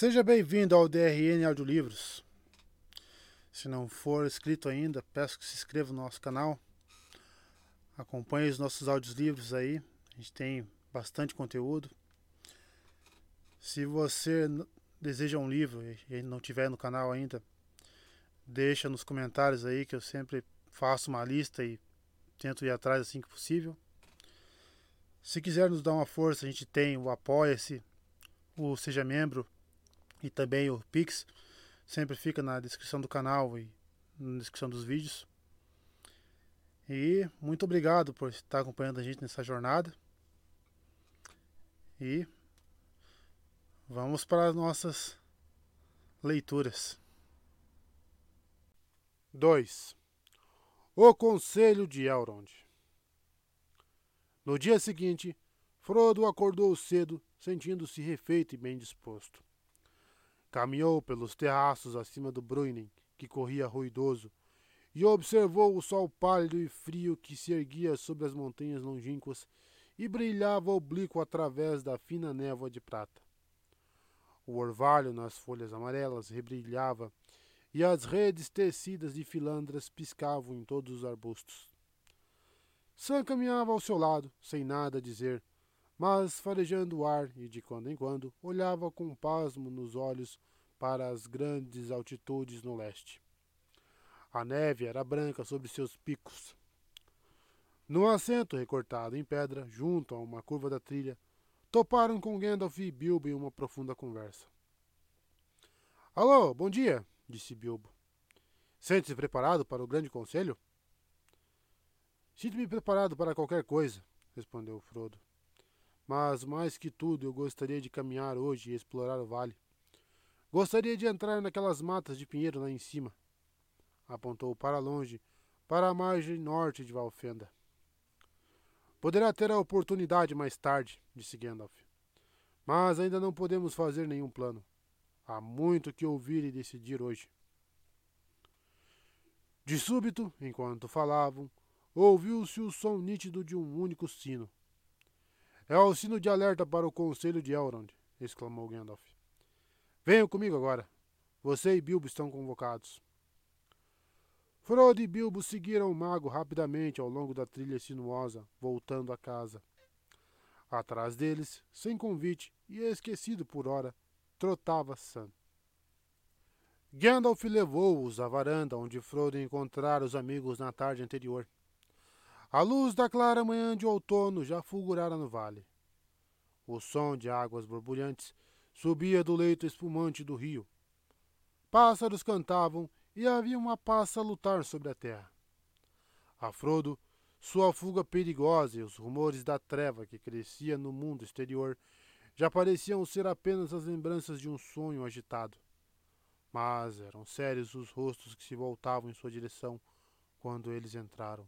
Seja bem-vindo ao DRN Audiolivros. Se não for inscrito ainda, peço que se inscreva no nosso canal. Acompanhe os nossos audiolivros aí. A gente tem bastante conteúdo. Se você deseja um livro e não tiver no canal ainda, deixa nos comentários aí que eu sempre faço uma lista e tento ir atrás assim que possível. Se quiser nos dar uma força, a gente tem o Apoia-se, o Seja Membro e também o Pix. Sempre fica na descrição do canal e na descrição dos vídeos. E muito obrigado por estar acompanhando a gente nessa jornada. E vamos para as nossas leituras. 2. O Conselho de Elrond. No dia seguinte, Frodo acordou cedo, sentindo-se refeito e bem disposto. Caminhou pelos terraços acima do Bruinen, que corria ruidoso, e observou o sol pálido e frio que se erguia sobre as montanhas longínquas e brilhava oblíquo através da fina névoa de prata. O orvalho nas folhas amarelas rebrilhava e as redes tecidas de filandras piscavam em todos os arbustos. Sam caminhava ao seu lado, sem nada a dizer, mas farejando o ar e de quando em quando olhava com pasmo nos olhos para as grandes altitudes no leste. A neve era branca sobre seus picos. Num assento recortado em pedra, junto a uma curva da trilha, toparam com Gandalf e Bilbo em uma profunda conversa. Alô, bom dia, disse Bilbo. Sente-se preparado para o grande conselho? Sinto-me preparado para qualquer coisa, respondeu Frodo. Mas mais que tudo eu gostaria de caminhar hoje e explorar o vale. Gostaria de entrar naquelas matas de pinheiro lá em cima. Apontou para longe, para a margem norte de Valfenda. Poderá ter a oportunidade mais tarde, disse Gandalf. Mas ainda não podemos fazer nenhum plano. Há muito que ouvir e decidir hoje. De súbito, enquanto falavam, ouviu-se o som nítido de um único sino. É o sino de alerta para o conselho de Elrond, exclamou Gandalf. Venham comigo agora. Você e Bilbo estão convocados. Frodo e Bilbo seguiram o mago rapidamente ao longo da trilha sinuosa, voltando a casa. Atrás deles, sem convite e esquecido por hora, trotava Sam. Gandalf levou-os à varanda onde Frodo encontrara os amigos na tarde anterior. A luz da clara manhã de outono já fulgurara no vale. O som de águas borbulhantes subia do leito espumante do rio. Pássaros cantavam e havia uma passa a lutar sobre a terra. A Frodo, sua fuga perigosa e os rumores da treva que crescia no mundo exterior já pareciam ser apenas as lembranças de um sonho agitado. Mas eram sérios os rostos que se voltavam em sua direção quando eles entraram.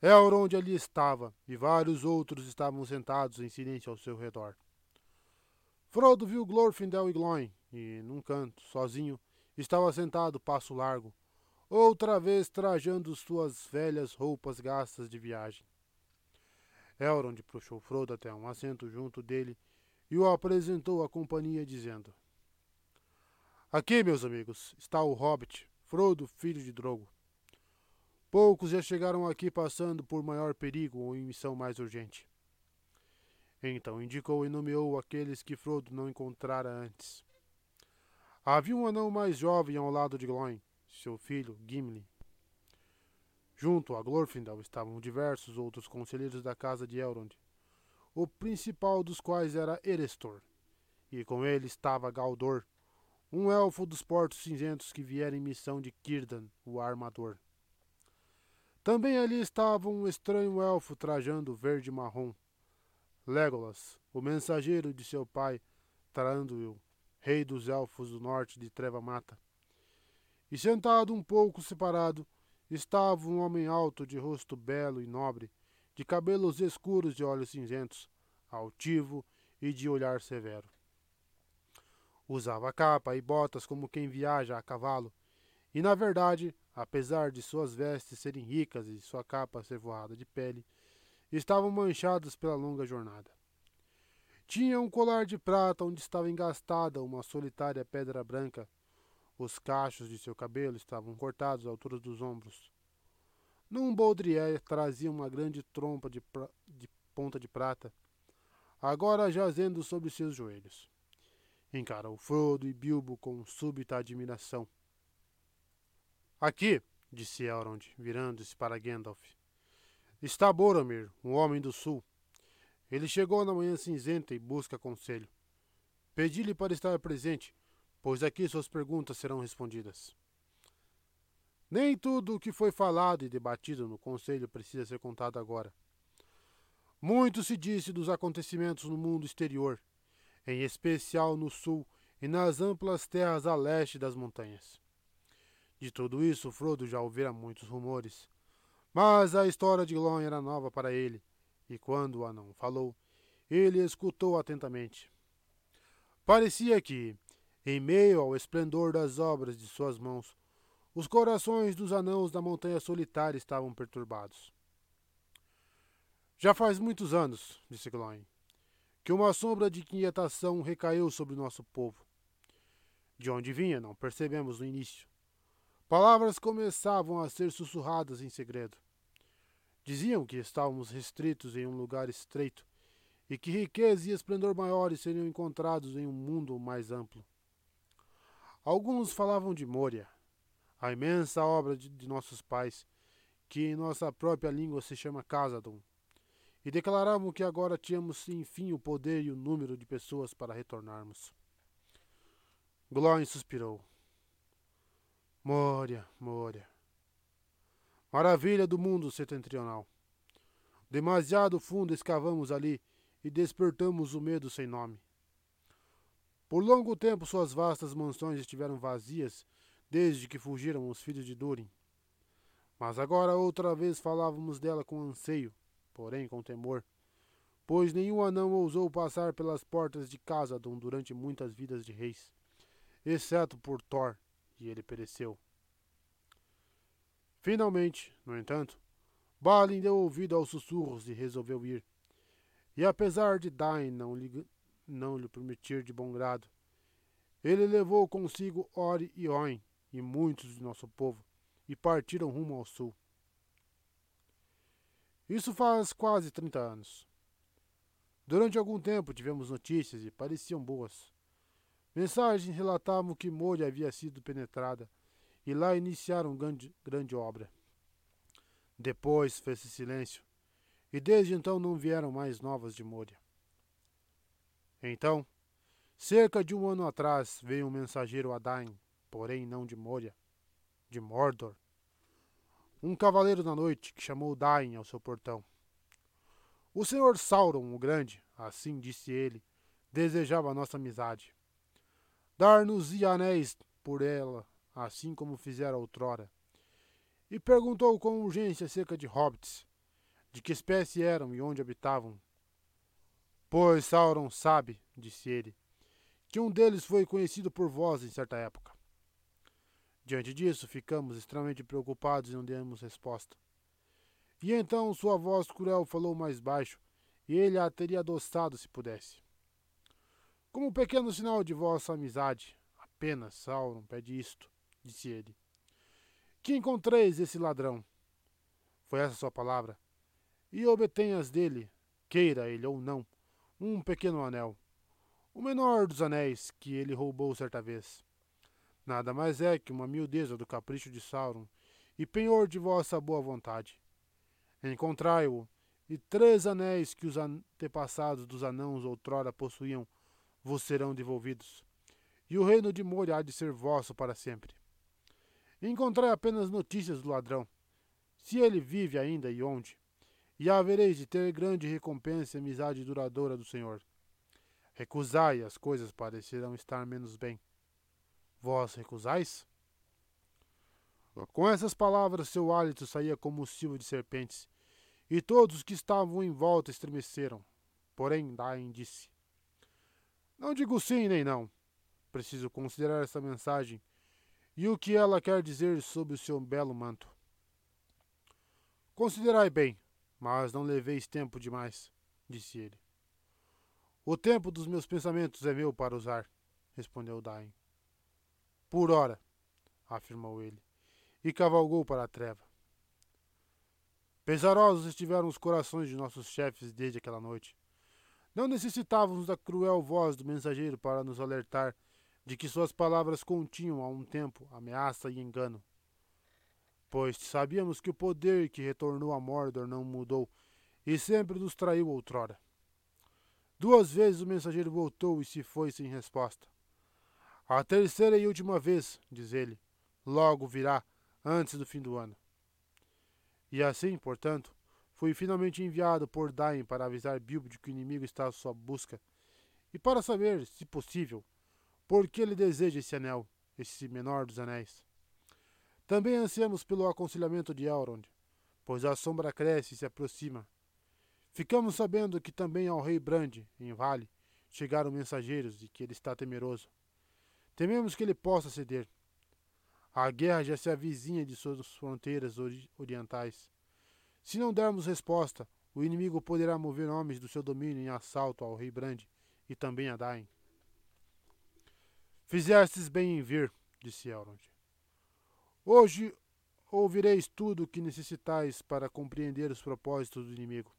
Elrond ali estava, e vários outros estavam sentados em silêncio ao seu redor. Frodo viu Glorfindel e Gloin, e, num canto, sozinho, estava sentado passo largo, outra vez trajando suas velhas roupas gastas de viagem. Elrond puxou Frodo até um assento junto dele e o apresentou à companhia, dizendo: Aqui, meus amigos, está o Hobbit, Frodo, filho de Drogo. Poucos já chegaram aqui passando por maior perigo ou em missão mais urgente. Então indicou e nomeou aqueles que Frodo não encontrara antes. Havia um anão mais jovem ao lado de Gloin, seu filho, Gimli. Junto a Glorfindel estavam diversos outros conselheiros da casa de Elrond, o principal dos quais era Erestor, e com ele estava Galdor, um elfo dos portos cinzentos que viera em missão de Círdan, o armador. Também ali estava um estranho elfo trajando verde-marrom. Legolas, o mensageiro de seu pai, Taranduil, rei dos elfos do norte de Treva Mata. E sentado um pouco separado, estava um homem alto, de rosto belo e nobre, de cabelos escuros e olhos cinzentos, altivo e de olhar severo. Usava capa e botas como quem viaja a cavalo, e na verdade apesar de suas vestes serem ricas e sua capa ser voada de pele, estavam manchadas pela longa jornada. Tinha um colar de prata onde estava engastada uma solitária pedra branca. Os cachos de seu cabelo estavam cortados à altura dos ombros. Num baudrier trazia uma grande trompa de, de ponta de prata, agora jazendo sobre seus joelhos. Encarou Frodo e Bilbo com súbita admiração. Aqui, disse Elrond, virando-se para Gandalf, está Boromir, um homem do sul. Ele chegou na manhã cinzenta e busca conselho. Pedi-lhe para estar presente, pois aqui suas perguntas serão respondidas. Nem tudo o que foi falado e debatido no conselho precisa ser contado agora. Muito se disse dos acontecimentos no mundo exterior, em especial no sul e nas amplas terras a leste das montanhas. De tudo isso, Frodo já ouvira muitos rumores, mas a história de Glon era nova para ele, e quando o anão falou, ele escutou atentamente. Parecia que, em meio ao esplendor das obras de suas mãos, os corações dos anãos da Montanha Solitária estavam perturbados. Já faz muitos anos, disse Gloin, que uma sombra de inquietação recaiu sobre o nosso povo. De onde vinha, não percebemos no início. Palavras começavam a ser sussurradas em segredo. Diziam que estávamos restritos em um lugar estreito e que riqueza e esplendor maiores seriam encontrados em um mundo mais amplo. Alguns falavam de Moria, a imensa obra de, de nossos pais, que em nossa própria língua se chama Casadon, e declaravam que agora tínhamos enfim o poder e o número de pessoas para retornarmos. Glóin suspirou. Moria, Moria. Maravilha do mundo setentrional. Demasiado fundo escavamos ali e despertamos o medo sem nome. Por longo tempo suas vastas mansões estiveram vazias desde que fugiram os filhos de Durin. Mas agora outra vez falávamos dela com anseio, porém com temor, pois nenhum anão ousou passar pelas portas de Casadon durante muitas vidas de reis, exceto por Thor, e ele pereceu. Finalmente, no entanto, Balin deu ouvido aos sussurros e resolveu ir. E apesar de Dain não lhe, não lhe permitir de bom grado, ele levou consigo Ori e Oin e muitos de nosso povo, e partiram rumo ao sul. Isso faz quase 30 anos. Durante algum tempo tivemos notícias e pareciam boas. Mensagens relatavam que Moria havia sido penetrada e lá iniciaram grande, grande obra. Depois fez-se silêncio, e desde então não vieram mais novas de Moria. Então, cerca de um ano atrás, veio um mensageiro a Dain, porém não de Moria, de Mordor. Um cavaleiro da noite que chamou Dain ao seu portão. O senhor Sauron o Grande, assim disse ele, desejava nossa amizade. Dar-nos anéis por ela assim como fizera outrora, e perguntou com urgência acerca de hobbits, de que espécie eram e onde habitavam. Pois Sauron sabe, disse ele, que um deles foi conhecido por vós em certa época. Diante disso, ficamos extremamente preocupados e não demos resposta. E então sua voz cruel falou mais baixo, e ele a teria adoçado se pudesse. Como pequeno sinal de vossa amizade, apenas Sauron pede isto disse ele. Que encontreis esse ladrão. Foi essa sua palavra. E obtenhas dele, queira ele ou não, um pequeno anel. O menor dos anéis que ele roubou certa vez. Nada mais é que uma miudeza do capricho de Sauron e penhor de vossa boa vontade. Encontrai-o, e três anéis que os antepassados dos anãos outrora possuíam vos serão devolvidos, e o reino de Moria há de ser vosso para sempre. Encontrai apenas notícias do ladrão, se ele vive ainda e onde, e havereis de ter grande recompensa e amizade duradoura do Senhor. Recusai, as coisas parecerão estar menos bem. Vós recusais? Com essas palavras, seu hálito saía como o silvo de serpentes, e todos os que estavam em volta estremeceram. Porém, Dain disse: Não digo sim nem não. Preciso considerar essa mensagem e o que ela quer dizer sobre o seu belo manto. Considerai bem, mas não leveis tempo demais, disse ele. O tempo dos meus pensamentos é meu para usar, respondeu Dain. Por hora, afirmou ele, e cavalgou para a treva. Pesarosos estiveram os corações de nossos chefes desde aquela noite. Não necessitávamos da cruel voz do mensageiro para nos alertar de que suas palavras continham a um tempo ameaça e engano. Pois sabíamos que o poder que retornou a Mordor não mudou e sempre nos traiu outrora. Duas vezes o mensageiro voltou e se foi sem resposta. A terceira e última vez, diz ele, logo virá, antes do fim do ano. E assim, portanto, fui finalmente enviado por Dain para avisar Bilbo de que o inimigo está à sua busca e para saber, se possível, por que ele deseja esse anel, esse menor dos anéis. Também ansiamos pelo aconselhamento de Elrond, pois a sombra cresce e se aproxima Ficamos sabendo que também ao rei Brand, em Vale, chegaram mensageiros e que ele está temeroso. Tememos que ele possa ceder. A guerra já se avizinha de suas fronteiras orientais. Se não dermos resposta, o inimigo poderá mover homens do seu domínio em assalto ao rei Brand e também a Dain. Fizestes bem em vir, disse Elrond. Hoje ouvireis tudo o que necessitais para compreender os propósitos do inimigo.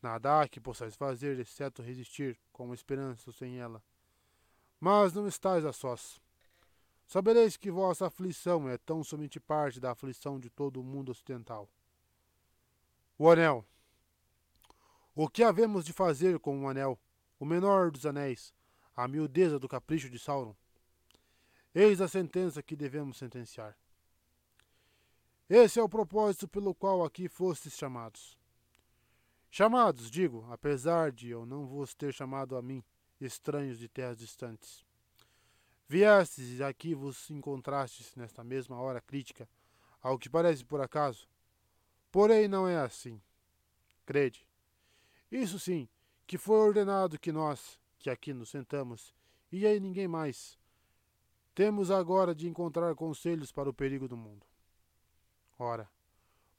Nada há que possais fazer, exceto resistir, com esperança ou sem ela. Mas não estáis a sós. Sabereis que vossa aflição é tão somente parte da aflição de todo o mundo ocidental. O anel. O que havemos de fazer com o anel, o menor dos anéis, a miudeza do capricho de Sauron? Eis a sentença que devemos sentenciar. Esse é o propósito pelo qual aqui fostes chamados. Chamados, digo, apesar de eu não vos ter chamado a mim, estranhos de terras distantes. Viestes e aqui vos encontrastes nesta mesma hora crítica, ao que parece por acaso. Porém, não é assim. Crede. Isso sim, que foi ordenado que nós, que aqui nos sentamos, e aí ninguém mais, temos agora de encontrar conselhos para o perigo do mundo. Ora,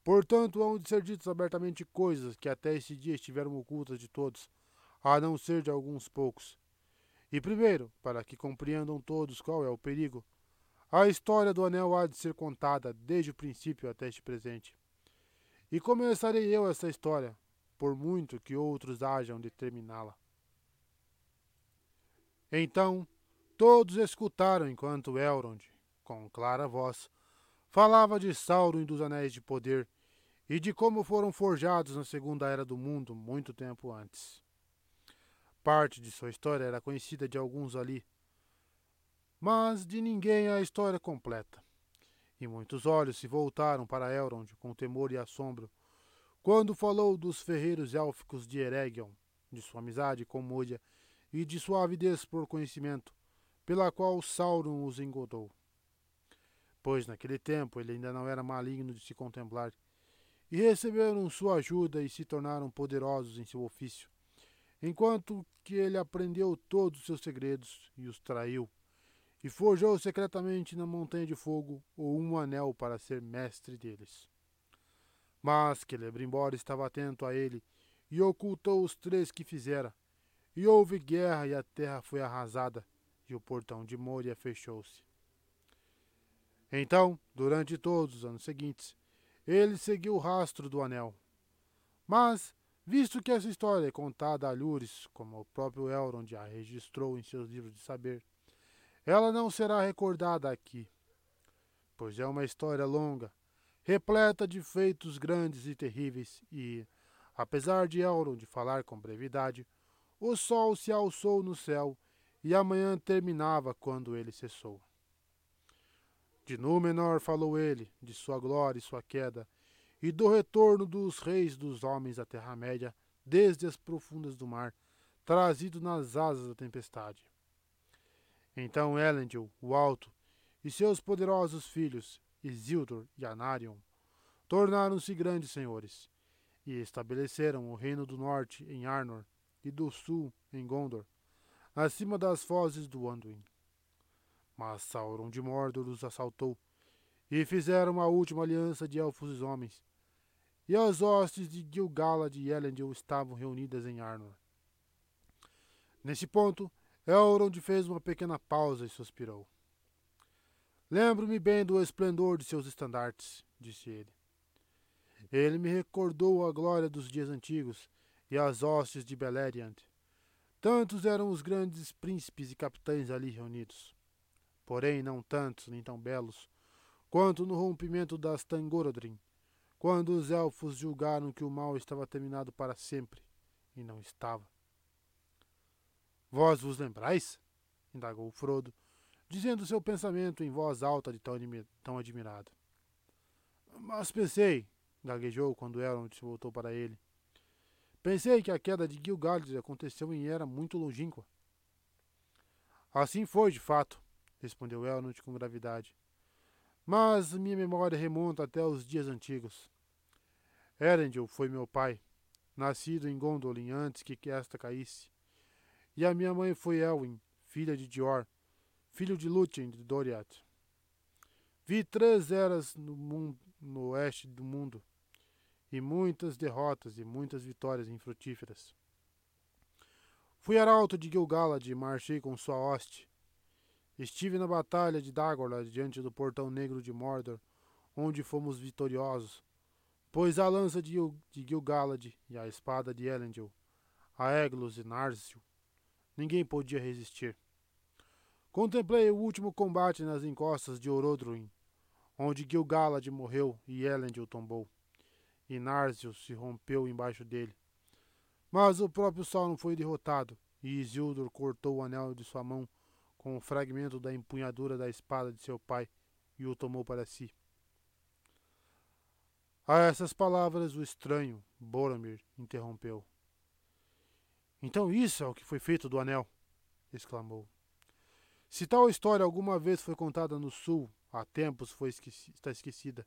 Portanto, hão de ser ditas abertamente coisas que até esse dia estiveram ocultas de todos, a não ser de alguns poucos. E primeiro, para que compreendam todos qual é o perigo, a história do anel há de ser contada desde o princípio até este presente. E começarei eu essa história, por muito que outros hajam de terminá-la. Então, todos escutaram enquanto Elrond, com clara voz, falava de Sauron e dos Anéis de Poder, e de como foram forjados na Segunda Era do Mundo muito tempo antes. Parte de sua história era conhecida de alguns ali, mas de ninguém a história completa. E muitos olhos se voltaram para Elrond com temor e assombro, quando falou dos ferreiros élficos de Eregion, de sua amizade com Moria e de sua avidez por conhecimento, pela qual Sauron os engodou. Pois naquele tempo ele ainda não era maligno de se contemplar, e receberam sua ajuda e se tornaram poderosos em seu ofício, enquanto que ele aprendeu todos os seus segredos e os traiu, e forjou secretamente na montanha de fogo o um anel para ser mestre deles. Mas Celebrimbor estava atento a ele e ocultou os três que fizera, e houve guerra e a terra foi arrasada, e o portão de Moria fechou-se. Então, durante todos os anos seguintes, ele seguiu o rastro do anel. Mas, visto que essa história é contada a Lures, como o próprio Elrond a registrou em seus livros de saber, ela não será recordada aqui, pois é uma história longa, repleta de feitos grandes e terríveis, e, apesar de Elrond falar com brevidade, o sol se alçou no céu e a manhã terminava quando ele cessou. De Númenor falou ele, de sua glória e sua queda, e do retorno dos reis dos homens à Terra-média, desde as profundas do mar, trazido nas asas da tempestade. Então Elendil, o Alto, e seus poderosos filhos, Isildur e Anarion, tornaram-se grandes senhores, e estabeleceram o reino do norte em Arnor e do sul em Gondor, acima das fozes do Anduin. Mas Sauron de Mordor os assaltou, e fizeram a última aliança de elfos e homens. E as hostes de Gil-galad e Elendil estavam reunidas em Arnor. Nesse ponto, Elrond fez uma pequena pausa e suspirou. Lembro-me bem do esplendor de seus estandartes, disse ele. Ele me recordou a glória dos dias antigos e as hostes de Beleriand. Tantos eram os grandes príncipes e capitães ali reunidos. Porém, não tantos nem tão belos quanto no rompimento das Tangorodrim, quando os elfos julgaram que o mal estava terminado para sempre, e não estava. Vós vos lembrais? indagou Frodo, dizendo seu pensamento em voz alta de tão, tão admirado. Mas pensei, gaguejou quando Elrond se voltou para ele. Pensei que a queda de Gil-galad aconteceu em era muito longínqua. Assim foi, de fato, respondeu Elrond com gravidade. Mas minha memória remonta até os dias antigos. Erendil foi meu pai, nascido em Gondolin antes que esta caísse. E a minha mãe foi Elwin, filha de Dior, filho de Lúthien de Doriath. Vi três eras no, mundo, no oeste do mundo, e muitas derrotas e muitas vitórias infrutíferas. Fui arauto de Gilgalad e marchei com sua hoste, Estive na batalha de Dagorlad diante do portão negro de Mordor, onde fomos vitoriosos, pois a lança de, de Gil-galad e a espada de Elendil, a Eglos e Narsil, ninguém podia resistir. Contemplei o último combate nas encostas de Orodruin, onde Gil-galad morreu e Elendil tombou, e Narsil se rompeu embaixo dele. Mas o próprio sol não foi derrotado, e Isildur cortou o anel de sua mão com um fragmento da empunhadura da espada de seu pai e o tomou para si. A essas palavras o estranho, Boromir, interrompeu. Então isso é o que foi feito do anel! exclamou. Se tal história alguma vez foi contada no sul, há tempos foi esqueci está esquecida.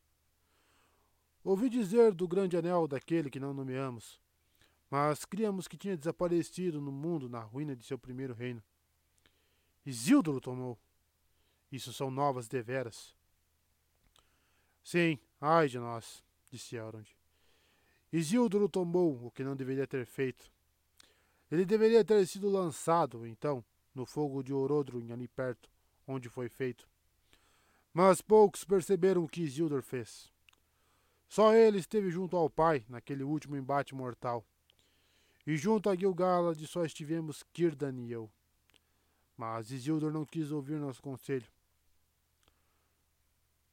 Ouvi dizer do grande anel daquele que não nomeamos, mas criamos que tinha desaparecido no mundo na ruína de seu primeiro reino. Isildur o tomou. Isso são novas deveras. Sim, ai de nós, disse Elrond. Isildur o tomou, o que não deveria ter feito. Ele deveria ter sido lançado, então, no fogo de Orodruin ali perto, onde foi feito. Mas poucos perceberam o que Isildur fez. Só ele esteve junto ao pai naquele último embate mortal. E junto a Gil-galad só estivemos Círdan e eu. Mas Isildur não quis ouvir nosso conselho.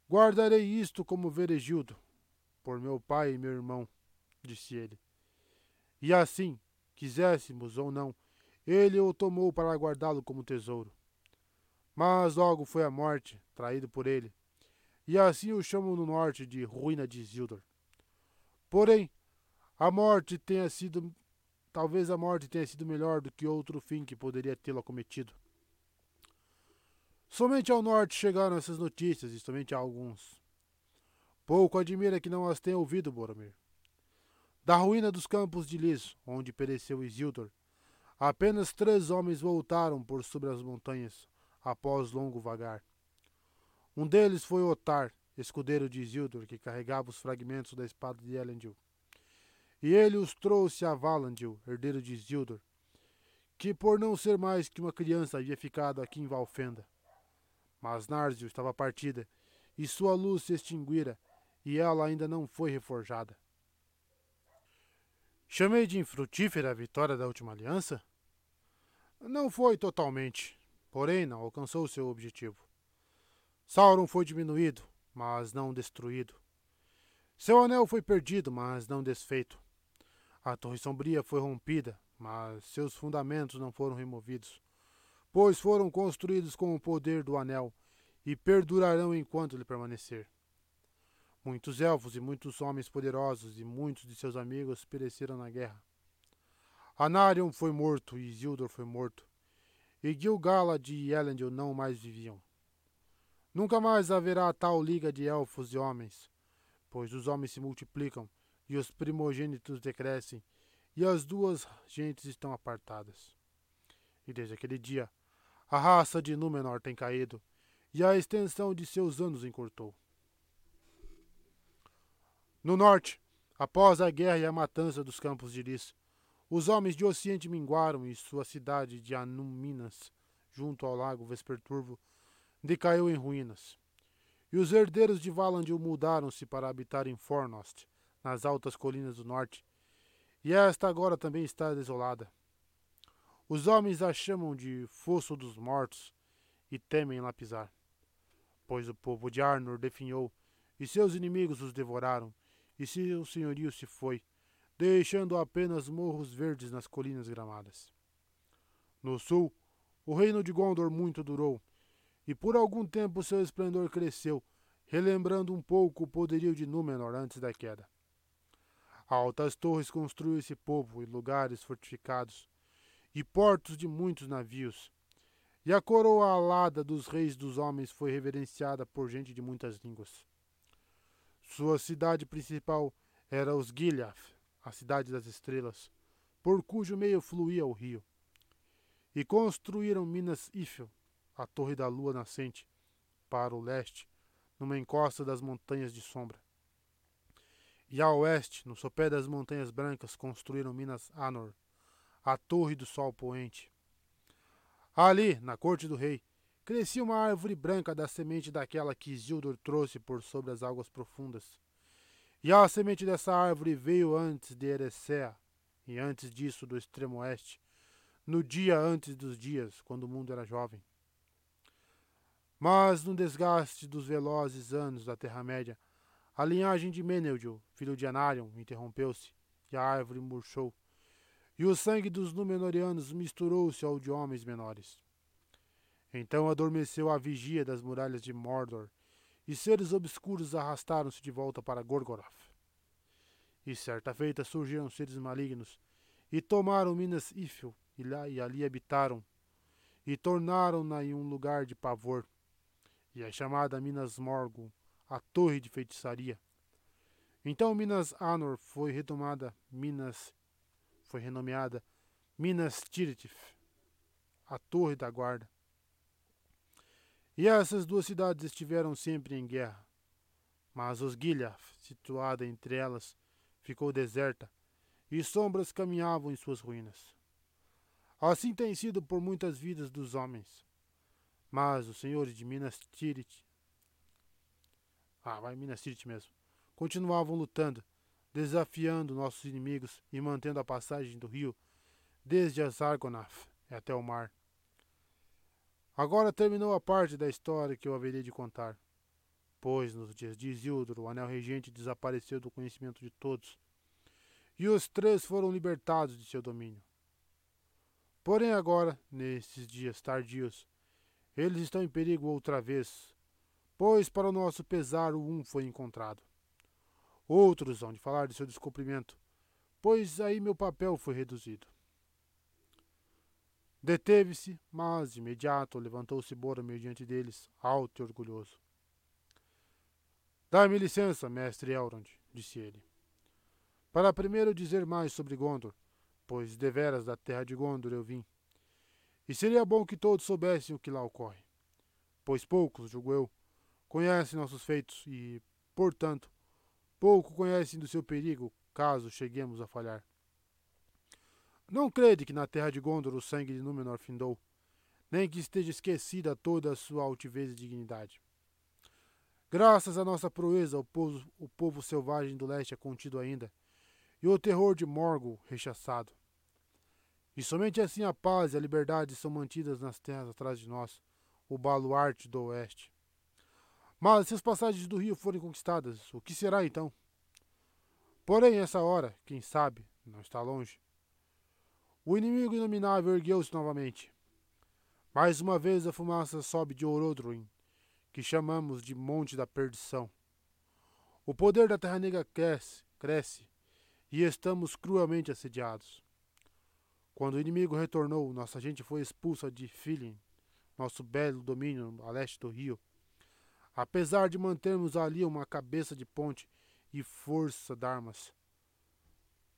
Guardarei isto como veregildo, por meu pai e meu irmão, disse ele. E assim, quiséssemos ou não, ele o tomou para guardá-lo como tesouro. Mas logo foi a morte, traído por ele, e assim o chamam no norte de ruína de Isildur. Porém, a morte tenha sido. Talvez a morte tenha sido melhor do que outro fim que poderia tê-lo acometido. Somente ao norte chegaram essas notícias, e somente a alguns. Pouco admira que não as tenha ouvido, Boromir. Da ruína dos campos de Lis, onde pereceu Isildur, apenas três homens voltaram por sobre as montanhas, após longo vagar. Um deles foi Otar, escudeiro de Isildur, que carregava os fragmentos da espada de Elendil. E ele os trouxe a Valandil, herdeiro de Isildur, que por não ser mais que uma criança havia ficado aqui em Valfenda. Mas Narzio estava partida, e sua luz se extinguira, e ela ainda não foi reforjada. Chamei de infrutífera a vitória da última aliança? Não foi totalmente, porém não alcançou seu objetivo. Sauron foi diminuído, mas não destruído. Seu anel foi perdido, mas não desfeito. A Torre Sombria foi rompida, mas seus fundamentos não foram removidos pois foram construídos com o poder do anel e perdurarão enquanto ele permanecer. Muitos elfos e muitos homens poderosos e muitos de seus amigos pereceram na guerra. Anarion foi morto e Isildur foi morto, e Gil-galad e Elendil não mais viviam. Nunca mais haverá tal liga de elfos e homens, pois os homens se multiplicam e os primogênitos decrescem, e as duas gentes estão apartadas. E desde aquele dia, a raça de Númenor tem caído, e a extensão de seus anos encurtou. No norte, após a guerra e a matança dos campos de Lis, Os homens de Ocidente minguaram e sua cidade de Anum Minas, junto ao lago Vesperturvo, decaiu em ruínas. E os herdeiros de Valandil mudaram-se para habitar em Fornost, nas altas colinas do norte, e esta agora também está desolada. Os homens a chamam de Fosso dos Mortos e temem lá pisar. Pois o povo de Arnor definhou, e seus inimigos os devoraram, e seu senhorio se foi, deixando apenas morros verdes nas colinas gramadas. No sul, o reino de Gondor muito durou, e por algum tempo seu esplendor cresceu, relembrando um pouco o poderio de Númenor antes da queda. Altas torres construiu esse povo e lugares fortificados, e portos de muitos navios. E a coroa alada dos reis dos homens foi reverenciada por gente de muitas línguas. Sua cidade principal era os Gileath, a cidade das estrelas, por cujo meio fluía o rio. E construíram Minas Ifel, a torre da lua nascente, para o leste, numa encosta das montanhas de sombra. E a oeste, no sopé das montanhas brancas, construíram Minas Anor, a torre do sol poente. Ali, na corte do rei, crescia uma árvore branca da semente daquela que Isildur trouxe por sobre as águas profundas. E a semente dessa árvore veio antes de Erecea, e antes disso do extremo oeste, no dia antes dos dias, quando o mundo era jovem. Mas no desgaste dos velozes anos da Terra-média, a linhagem de Meneldio, filho de Anarion, interrompeu-se, e a árvore murchou e o sangue dos Númenóreanos misturou-se ao de homens menores. Então adormeceu a vigia das muralhas de Mordor, e seres obscuros arrastaram-se de volta para Gorgoroth. E certa feita surgiram seres malignos, e tomaram Minas Ifil, e, lá, e ali habitaram, e tornaram-na em um lugar de pavor, e é chamada Minas Morgul, a torre de feitiçaria. Então Minas Anor foi retomada Minas foi renomeada Minas Tirith, a Torre da Guarda. E essas duas cidades estiveram sempre em guerra. Mas os Gilead, situada entre elas, ficou deserta, e sombras caminhavam em suas ruínas. Assim tem sido por muitas vidas dos homens. Mas os senhores de Minas Tirith, ah, vai Minas Tirith mesmo, continuavam lutando, desafiando nossos inimigos e mantendo a passagem do rio desde as Argonath até o mar. Agora terminou a parte da história que eu haveria de contar, pois nos dias de Isildur o anel regente desapareceu do conhecimento de todos, e os três foram libertados de seu domínio. Porém agora, nesses dias tardios, eles estão em perigo outra vez, pois para o nosso pesar um foi encontrado. Outros hão de falar de seu descumprimento, pois aí meu papel foi reduzido. Deteve-se, mas de imediato levantou-se Boromir diante deles, alto e orgulhoso. Dá-me licença, mestre Elrond, disse ele, para primeiro dizer mais sobre Gondor, pois deveras da terra de Gondor eu vim. E seria bom que todos soubessem o que lá ocorre, pois poucos, julgo eu, conhecem nossos feitos e, portanto, Pouco conhecem do seu perigo, caso cheguemos a falhar. Não crede que na terra de Gondor o sangue de Númenor findou, nem que esteja esquecida toda a sua altivez e dignidade. Graças à nossa proeza, o povo, o povo selvagem do leste é contido ainda, e o terror de Morgul rechaçado. E somente assim a paz e a liberdade são mantidas nas terras atrás de nós, o baluarte do oeste. Mas se as passagens do rio forem conquistadas, o que será então? Porém, essa hora, quem sabe, não está longe. O inimigo inominável ergueu-se novamente. Mais uma vez a fumaça sobe de Orodruin, que chamamos de Monte da Perdição. O poder da Terra Negra cresce, cresce, e estamos cruelmente assediados. Quando o inimigo retornou, nossa gente foi expulsa de Filin, nosso belo domínio a leste do rio. Apesar de mantermos ali uma cabeça de ponte e força de armas.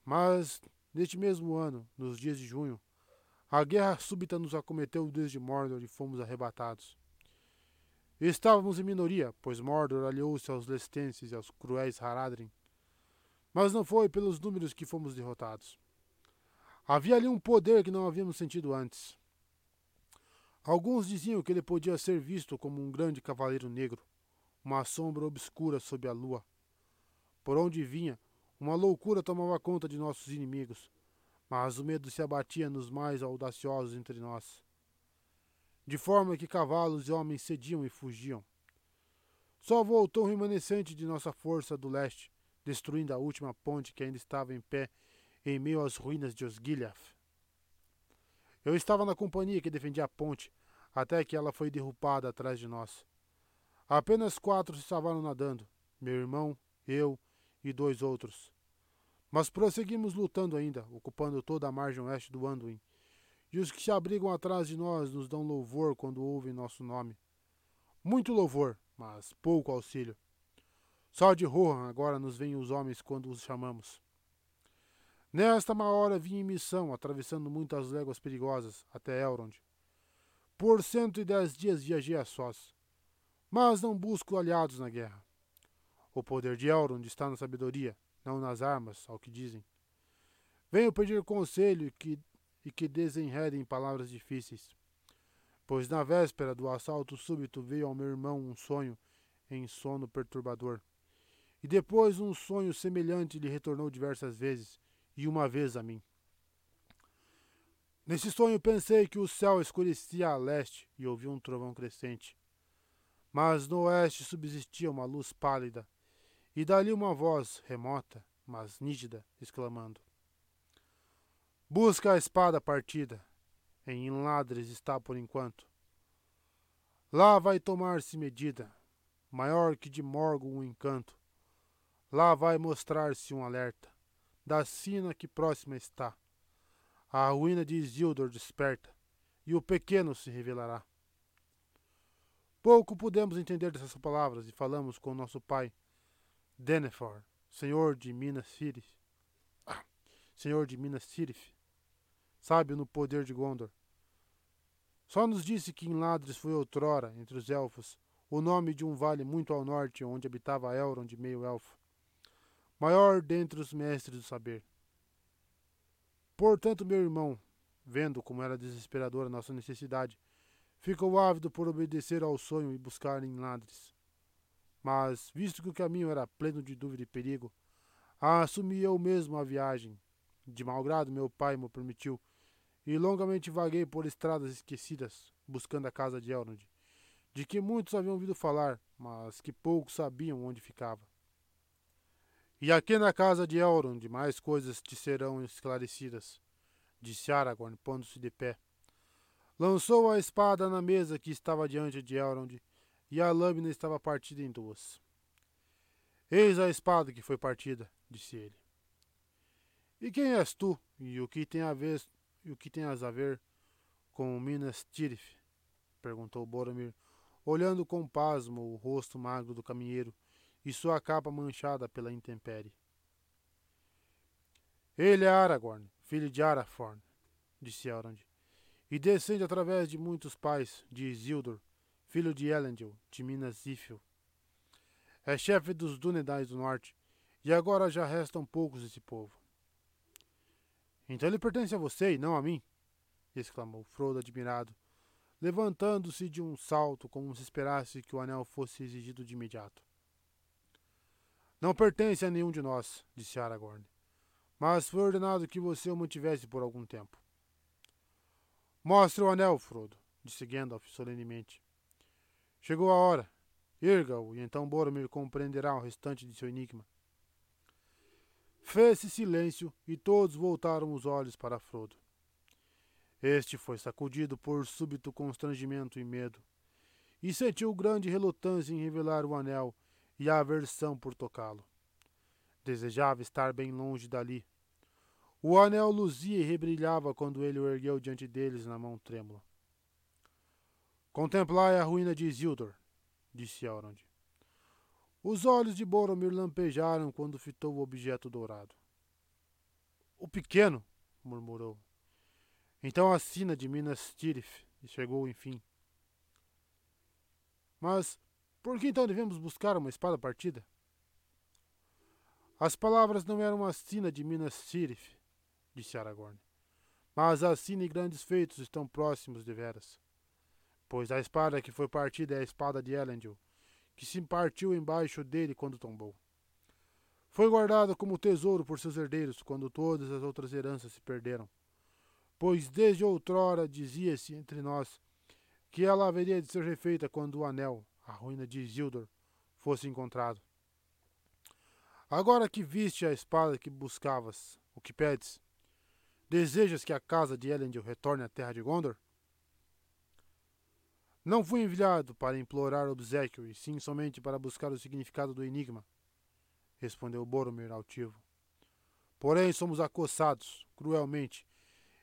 Mas, neste mesmo ano, nos dias de junho, a guerra súbita nos acometeu desde Mordor e fomos arrebatados. Estávamos em minoria, pois Mordor aliou-se aos Lestenses e aos cruéis Haradrim. Mas não foi pelos números que fomos derrotados. Havia ali um poder que não havíamos sentido antes. Alguns diziam que ele podia ser visto como um grande cavaleiro negro, uma sombra obscura sob a lua. Por onde vinha, uma loucura tomava conta de nossos inimigos, mas o medo se abatia nos mais audaciosos entre nós, de forma que cavalos e homens cediam e fugiam. Só voltou um remanescente de nossa força do leste, destruindo a última ponte que ainda estava em pé em meio às ruínas de Osgiliath. Eu estava na companhia que defendia a ponte, até que ela foi derrubada atrás de nós. Apenas quatro se estavam nadando: meu irmão, eu e dois outros. Mas prosseguimos lutando ainda, ocupando toda a margem oeste do Anduin. E os que se abrigam atrás de nós nos dão louvor quando ouvem nosso nome. Muito louvor, mas pouco auxílio. Só de Rohan agora nos vêm os homens quando os chamamos. Nesta má hora vim em missão, atravessando muitas léguas perigosas, até Elrond. Por cento e dez dias viajei a sós, mas não busco aliados na guerra. O poder de Elrond está na sabedoria, não nas armas, ao que dizem. Venho pedir conselho que, e que desenredem palavras difíceis. Pois na véspera do assalto súbito veio ao meu irmão um sonho em sono perturbador. E depois um sonho semelhante lhe retornou diversas vezes, e uma vez a mim. Nesse sonho pensei que o céu escurecia a leste e ouvi um trovão crescente. Mas no oeste subsistia uma luz pálida, e dali uma voz remota, mas nítida, exclamando: Busca a espada partida, em Inladres está por enquanto. Lá vai tomar-se medida, maior que de Morgo um encanto. Lá vai mostrar-se um alerta da sina que próxima está. A ruína de Isildur desperta, e o pequeno se revelará. Pouco pudemos entender dessas palavras e falamos com nosso pai, Denethor, senhor de Minas Tirith. Senhor de Minas Tirith, sábio no poder de Gondor. Só nos disse que Inladres foi outrora, entre os elfos, o nome de um vale muito ao norte onde habitava Elrond, meio-elfo maior dentre os mestres do saber. Portanto, meu irmão, vendo como era desesperadora nossa necessidade, ficou ávido por obedecer ao sonho e buscar em ladres. Mas, visto que o caminho era pleno de dúvida e perigo, assumi eu mesmo a viagem. De mau grado meu pai me permitiu, e longamente vaguei por estradas esquecidas, buscando a casa de Elrond, de que muitos haviam ouvido falar, mas que poucos sabiam onde ficava. E aqui na casa de Elrond mais coisas te serão esclarecidas, disse Aragorn, pondo-se de pé. Lançou a espada na mesa que estava diante de Elrond, e a lâmina estava partida em duas. Eis a espada que foi partida, disse ele. E quem és tu, e o que tem a ver, e o que tens a ver com Minas Tirith? perguntou Boromir, olhando com pasmo o rosto magro do caminheiro e sua capa manchada pela intempérie. Ele é Aragorn, filho de Arathorn, disse Elrond, e descende através de muitos pais de Isildur, filho de Elendil, de Minas Ithil. É chefe dos Dúnedain do Norte, e agora já restam poucos desse povo. Então ele pertence a você e não a mim? exclamou Frodo admirado, levantando-se de um salto como se esperasse que o anel fosse exigido de imediato. Não pertence a nenhum de nós, disse Aragorn. Mas foi ordenado que você o mantivesse por algum tempo. Mostre o anel, Frodo, disse Gandalf solenemente. Chegou a hora. Erga-o, e então Boromir compreenderá o restante de seu enigma. Fez-se silêncio e todos voltaram os olhos para Frodo. Este foi sacudido por súbito constrangimento e medo, e sentiu grande relutância em revelar o anel e a aversão por tocá-lo. Desejava estar bem longe dali. O anel luzia e rebrilhava quando ele o ergueu diante deles na mão trêmula. Contemplai a ruína de Isildur, disse Elrond. Os olhos de Boromir lampejaram quando fitou o objeto dourado. O pequeno, murmurou. Então a sina de Minas Tirith chegou enfim. Mas por que então devemos buscar uma espada partida? As palavras não eram a sina de Minas Tirith, disse Aragorn, Mas assim e grandes feitos estão próximos de veras. Pois a espada que foi partida é a espada de Elendil, que se partiu embaixo dele quando tombou. Foi guardada como tesouro por seus herdeiros quando todas as outras heranças se perderam. Pois desde outrora dizia-se entre nós que ela haveria de ser refeita quando o anel, a ruína de Isildur, fosse encontrado. Agora que viste a espada que buscavas, o que pedes? Desejas que a casa de Elendil retorne à terra de Gondor? Não fui enviado para implorar obsequio, e sim somente para buscar o significado do enigma, respondeu Boromir altivo. Porém, somos acossados, cruelmente,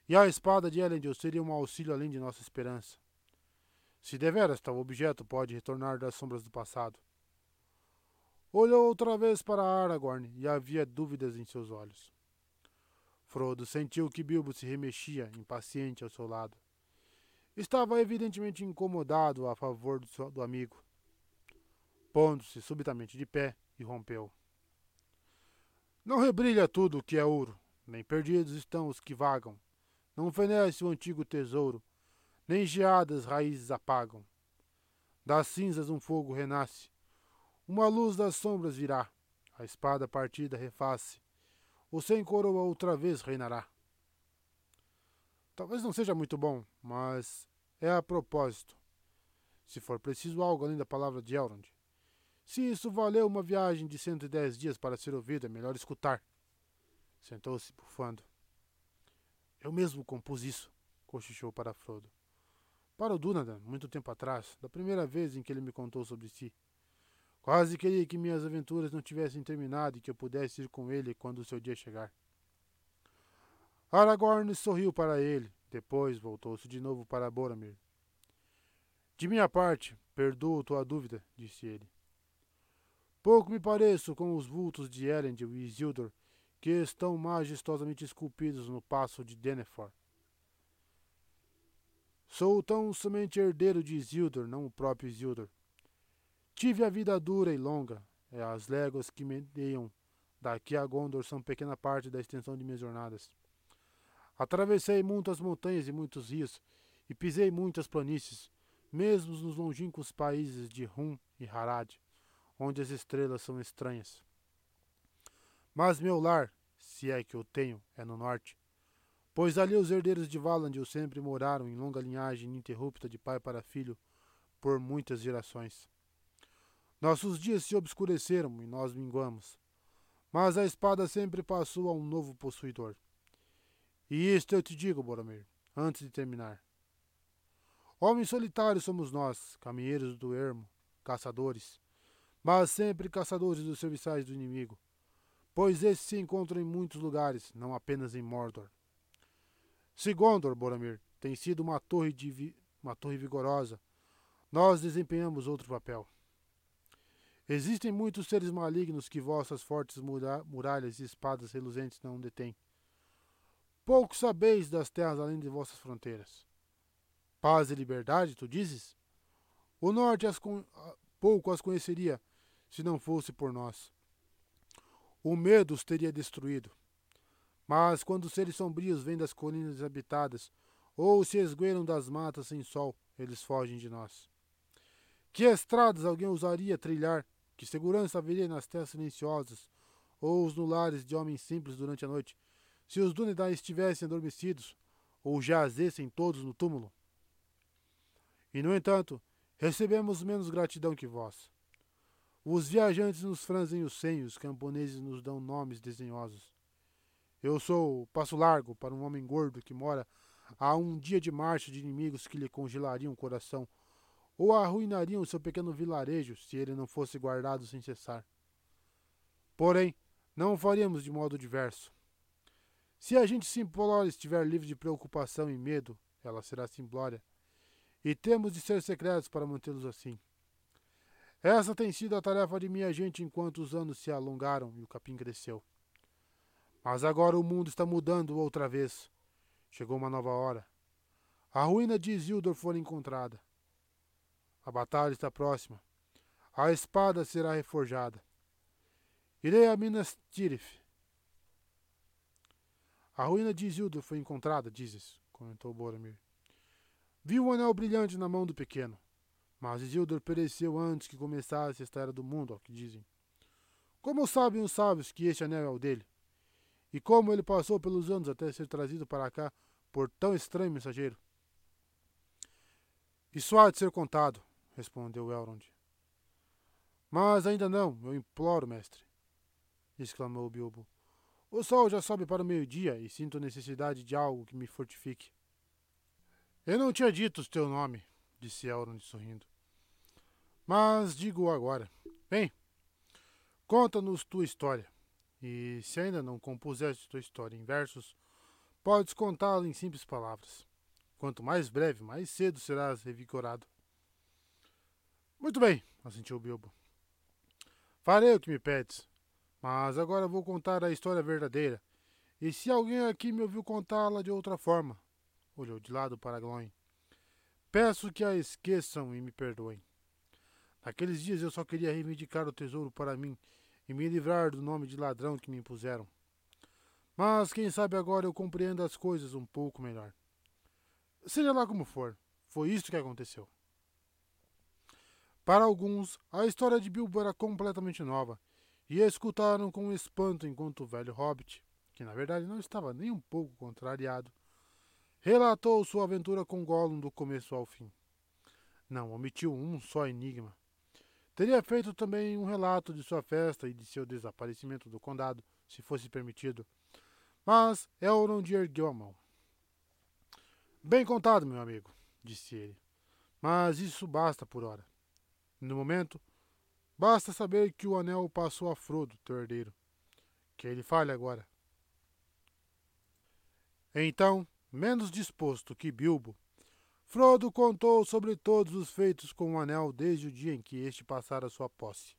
e a espada de Elendil seria um auxílio além de nossa esperança. Se deveras tal objeto pode retornar das sombras do passado. Olhou outra vez para Aragorn e havia dúvidas em seus olhos. Frodo sentiu que Bilbo se remexia, impaciente ao seu lado. Estava evidentemente incomodado a favor do, do amigo. Pondo-se subitamente de pé e rompeu. Não rebrilha tudo o que é ouro, nem perdidos estão os que vagam. Não fenece o antigo tesouro, nem geadas raízes apagam. Das cinzas um fogo renasce, uma luz das sombras virá, a espada partida reface, o sem coroa outra vez reinará. Talvez não seja muito bom, mas é a propósito. Se for preciso algo além da palavra de Elrond. Se isso valeu uma viagem de 110 dias para ser ouvido, é melhor escutar. Sentou-se bufando. Eu mesmo compus isso, cochichou para Frodo. Para o Dunadan, muito tempo atrás, da primeira vez em que ele me contou sobre si. Quase queria que minhas aventuras não tivessem terminado e que eu pudesse ir com ele quando o seu dia chegar. Aragorn sorriu para ele, depois voltou-se de novo para Boromir. De minha parte, perdoo tua dúvida, disse ele. Pouco me pareço com os vultos de Elendil e Isildur, que estão majestosamente esculpidos no passo de Denethor. Sou tão somente herdeiro de Isildur, não o próprio Isildur. Tive a vida dura e longa, as léguas que me deiam daqui a Gondor são pequena parte da extensão de minhas jornadas. Atravessei muitas montanhas e muitos rios, e pisei muitas planícies, mesmo nos longínquos países de Hum e Harad, onde as estrelas são estranhas. Mas meu lar, se é que eu tenho, é no norte, pois ali os herdeiros de Valandil sempre moraram em longa linhagem ininterrupta de pai para filho por muitas gerações. Nossos dias se obscureceram e nós minguamos, mas a espada sempre passou a um novo possuidor. E isto eu te digo, Boromir, antes de terminar. Homens solitários somos nós, caminheiros do ermo, caçadores, mas sempre caçadores dos serviçais do inimigo, pois esses se encontram em muitos lugares, não apenas em Mordor. Se Gondor, Boromir, tem sido uma torre, vi uma torre vigorosa, nós desempenhamos outro papel. Existem muitos seres malignos que vossas fortes muralhas e espadas reluzentes não detêm. Pouco sabeis das terras além de vossas fronteiras. Paz e liberdade, tu dizes? O norte as pouco as conheceria se não fosse por nós. O medo os teria destruído. Mas quando os seres sombrios vêm das colinas habitadas ou se esgueiram das matas sem sol, eles fogem de nós. Que estradas alguém ousaria trilhar? Que segurança haveria nas terras silenciosas ou os nulares de homens simples durante a noite, se os Dúnedain estivessem adormecidos ou jazessem todos no túmulo. E, no entanto, recebemos menos gratidão que vós. Os viajantes nos franzem os senhos, os camponeses nos dão nomes desenhosos. Eu sou passo largo para um homem gordo que mora a um dia de marcha de inimigos que lhe congelariam o coração ou arruinariam seu pequeno vilarejo se ele não fosse guardado sem cessar. Porém, não o faríamos de modo diverso. Se a gente simplória estiver livre de preocupação e medo, ela será simplória. E temos de ser secretos para mantê-los assim. Essa tem sido a tarefa de minha gente enquanto os anos se alongaram e o capim cresceu. Mas agora o mundo está mudando outra vez. Chegou uma nova hora. A ruína de Isildur foi encontrada. A batalha está próxima. A espada será reforjada. Irei a Minas Tirith A ruína de Isildur foi encontrada, dizes, comentou Boromir. Viu o anel brilhante na mão do pequeno, mas Isildur pereceu antes que começasse esta era do mundo, ao que dizem. Como sabem os sábios que este anel é o dele? E como ele passou pelos anos até ser trazido para cá por tão estranho mensageiro? Isso há de ser contado, respondeu Elrond. Mas ainda não, eu imploro, mestre, exclamou Bilbo. O sol já sobe para o meio-dia e sinto necessidade de algo que me fortifique. Eu não tinha dito o teu nome, disse Elrond sorrindo. Mas digo agora. Bem, conta-nos tua história. E se ainda não compuseste tua história em versos, podes contá-la em simples palavras. Quanto mais breve, mais cedo serás revigorado. Muito bem, assentiu Bilbo. Farei o que me pedes, mas agora vou contar a história verdadeira. E se alguém aqui me ouviu contá-la de outra forma, olhou de lado para Gloin, peço que a esqueçam e me perdoem. Naqueles dias eu só queria reivindicar o tesouro para mim e me livrar do nome de ladrão que me impuseram. Mas quem sabe agora eu compreendo as coisas um pouco melhor. Seja lá como for, foi isto que aconteceu. Para alguns, a história de Bilbo era completamente nova, e escutaram com espanto enquanto o velho hobbit, que na verdade não estava nem um pouco contrariado, relatou sua aventura com Gollum do começo ao fim. Não omitiu um só enigma. Teria feito também um relato de sua festa e de seu desaparecimento do condado, se fosse permitido. Mas Elrond ergueu a mão. Bem contado, meu amigo, disse ele. Mas isso basta por hora. No momento, basta saber que o anel passou a Frodo, teu herdeiro. Que ele fale agora. Então, menos disposto que Bilbo, Frodo contou sobre todos os feitos com o anel desde o dia em que este passara sua posse.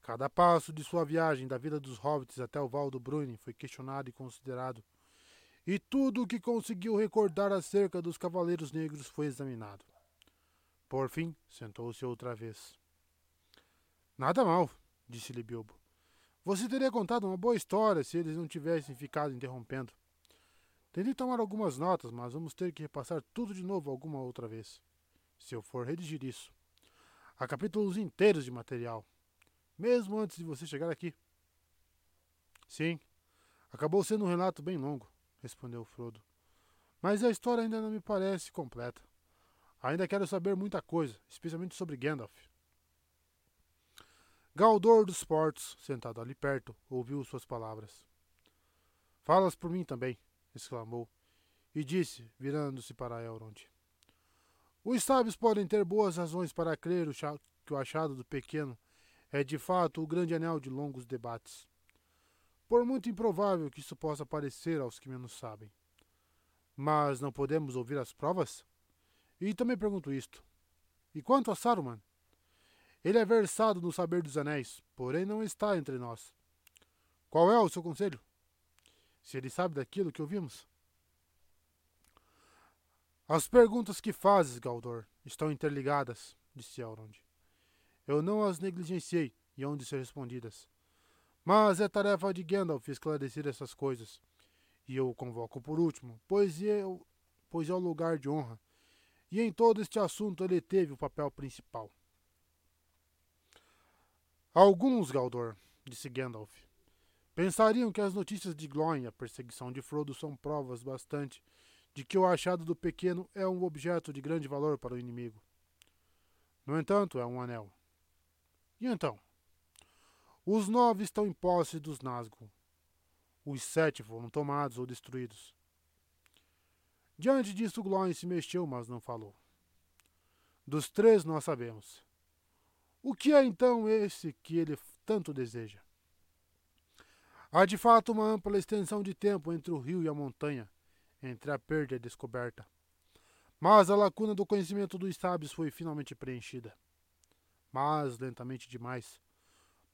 Cada passo de sua viagem da vida dos hobbits até o Val do Bruin foi questionado e considerado, e tudo o que conseguiu recordar acerca dos Cavaleiros Negros foi examinado. Por fim, sentou-se outra vez. Nada mal, disse-lhe Bilbo. Você teria contado uma boa história se eles não tivessem ficado interrompendo. Tentei tomar algumas notas, mas vamos ter que repassar tudo de novo alguma outra vez. Se eu for redigir isso. Há capítulos inteiros de material. Mesmo antes de você chegar aqui. Sim. Acabou sendo um relato bem longo, respondeu Frodo. Mas a história ainda não me parece completa. Ainda quero saber muita coisa, especialmente sobre Gandalf. Galdor dos Portos, sentado ali perto, ouviu suas palavras. Falas por mim também, exclamou, e disse, virando-se para Elrond. Os sábios podem ter boas razões para crer que o achado do pequeno é de fato o grande anel de longos debates. Por muito improvável que isso possa parecer aos que menos sabem. Mas não podemos ouvir as provas? E também pergunto isto. E quanto a Saruman? Ele é versado no saber dos anéis, porém não está entre nós. Qual é o seu conselho? Se ele sabe daquilo que ouvimos. As perguntas que fazes, Galdor, estão interligadas, disse Elrond. Eu não as negligenciei e hão de ser respondidas. Mas é tarefa de Gandalf esclarecer essas coisas. E eu o convoco por último, pois, eu, pois é o lugar de honra e em todo este assunto ele teve o papel principal. Alguns, Galdor, disse Gandalf, pensariam que as notícias de Glóin e a perseguição de Frodo são provas bastante de que o achado do pequeno é um objeto de grande valor para o inimigo. No entanto, é um anel. E então? Os nove estão em posse dos Nazgûl. Os sete foram tomados ou destruídos. Diante disso, Glóin se mexeu, mas não falou. Dos três nós sabemos. O que é então esse que ele tanto deseja? Há de fato uma ampla extensão de tempo entre o rio e a montanha, entre a perda e a descoberta. Mas a lacuna do conhecimento dos sábios foi finalmente preenchida. Mas lentamente demais,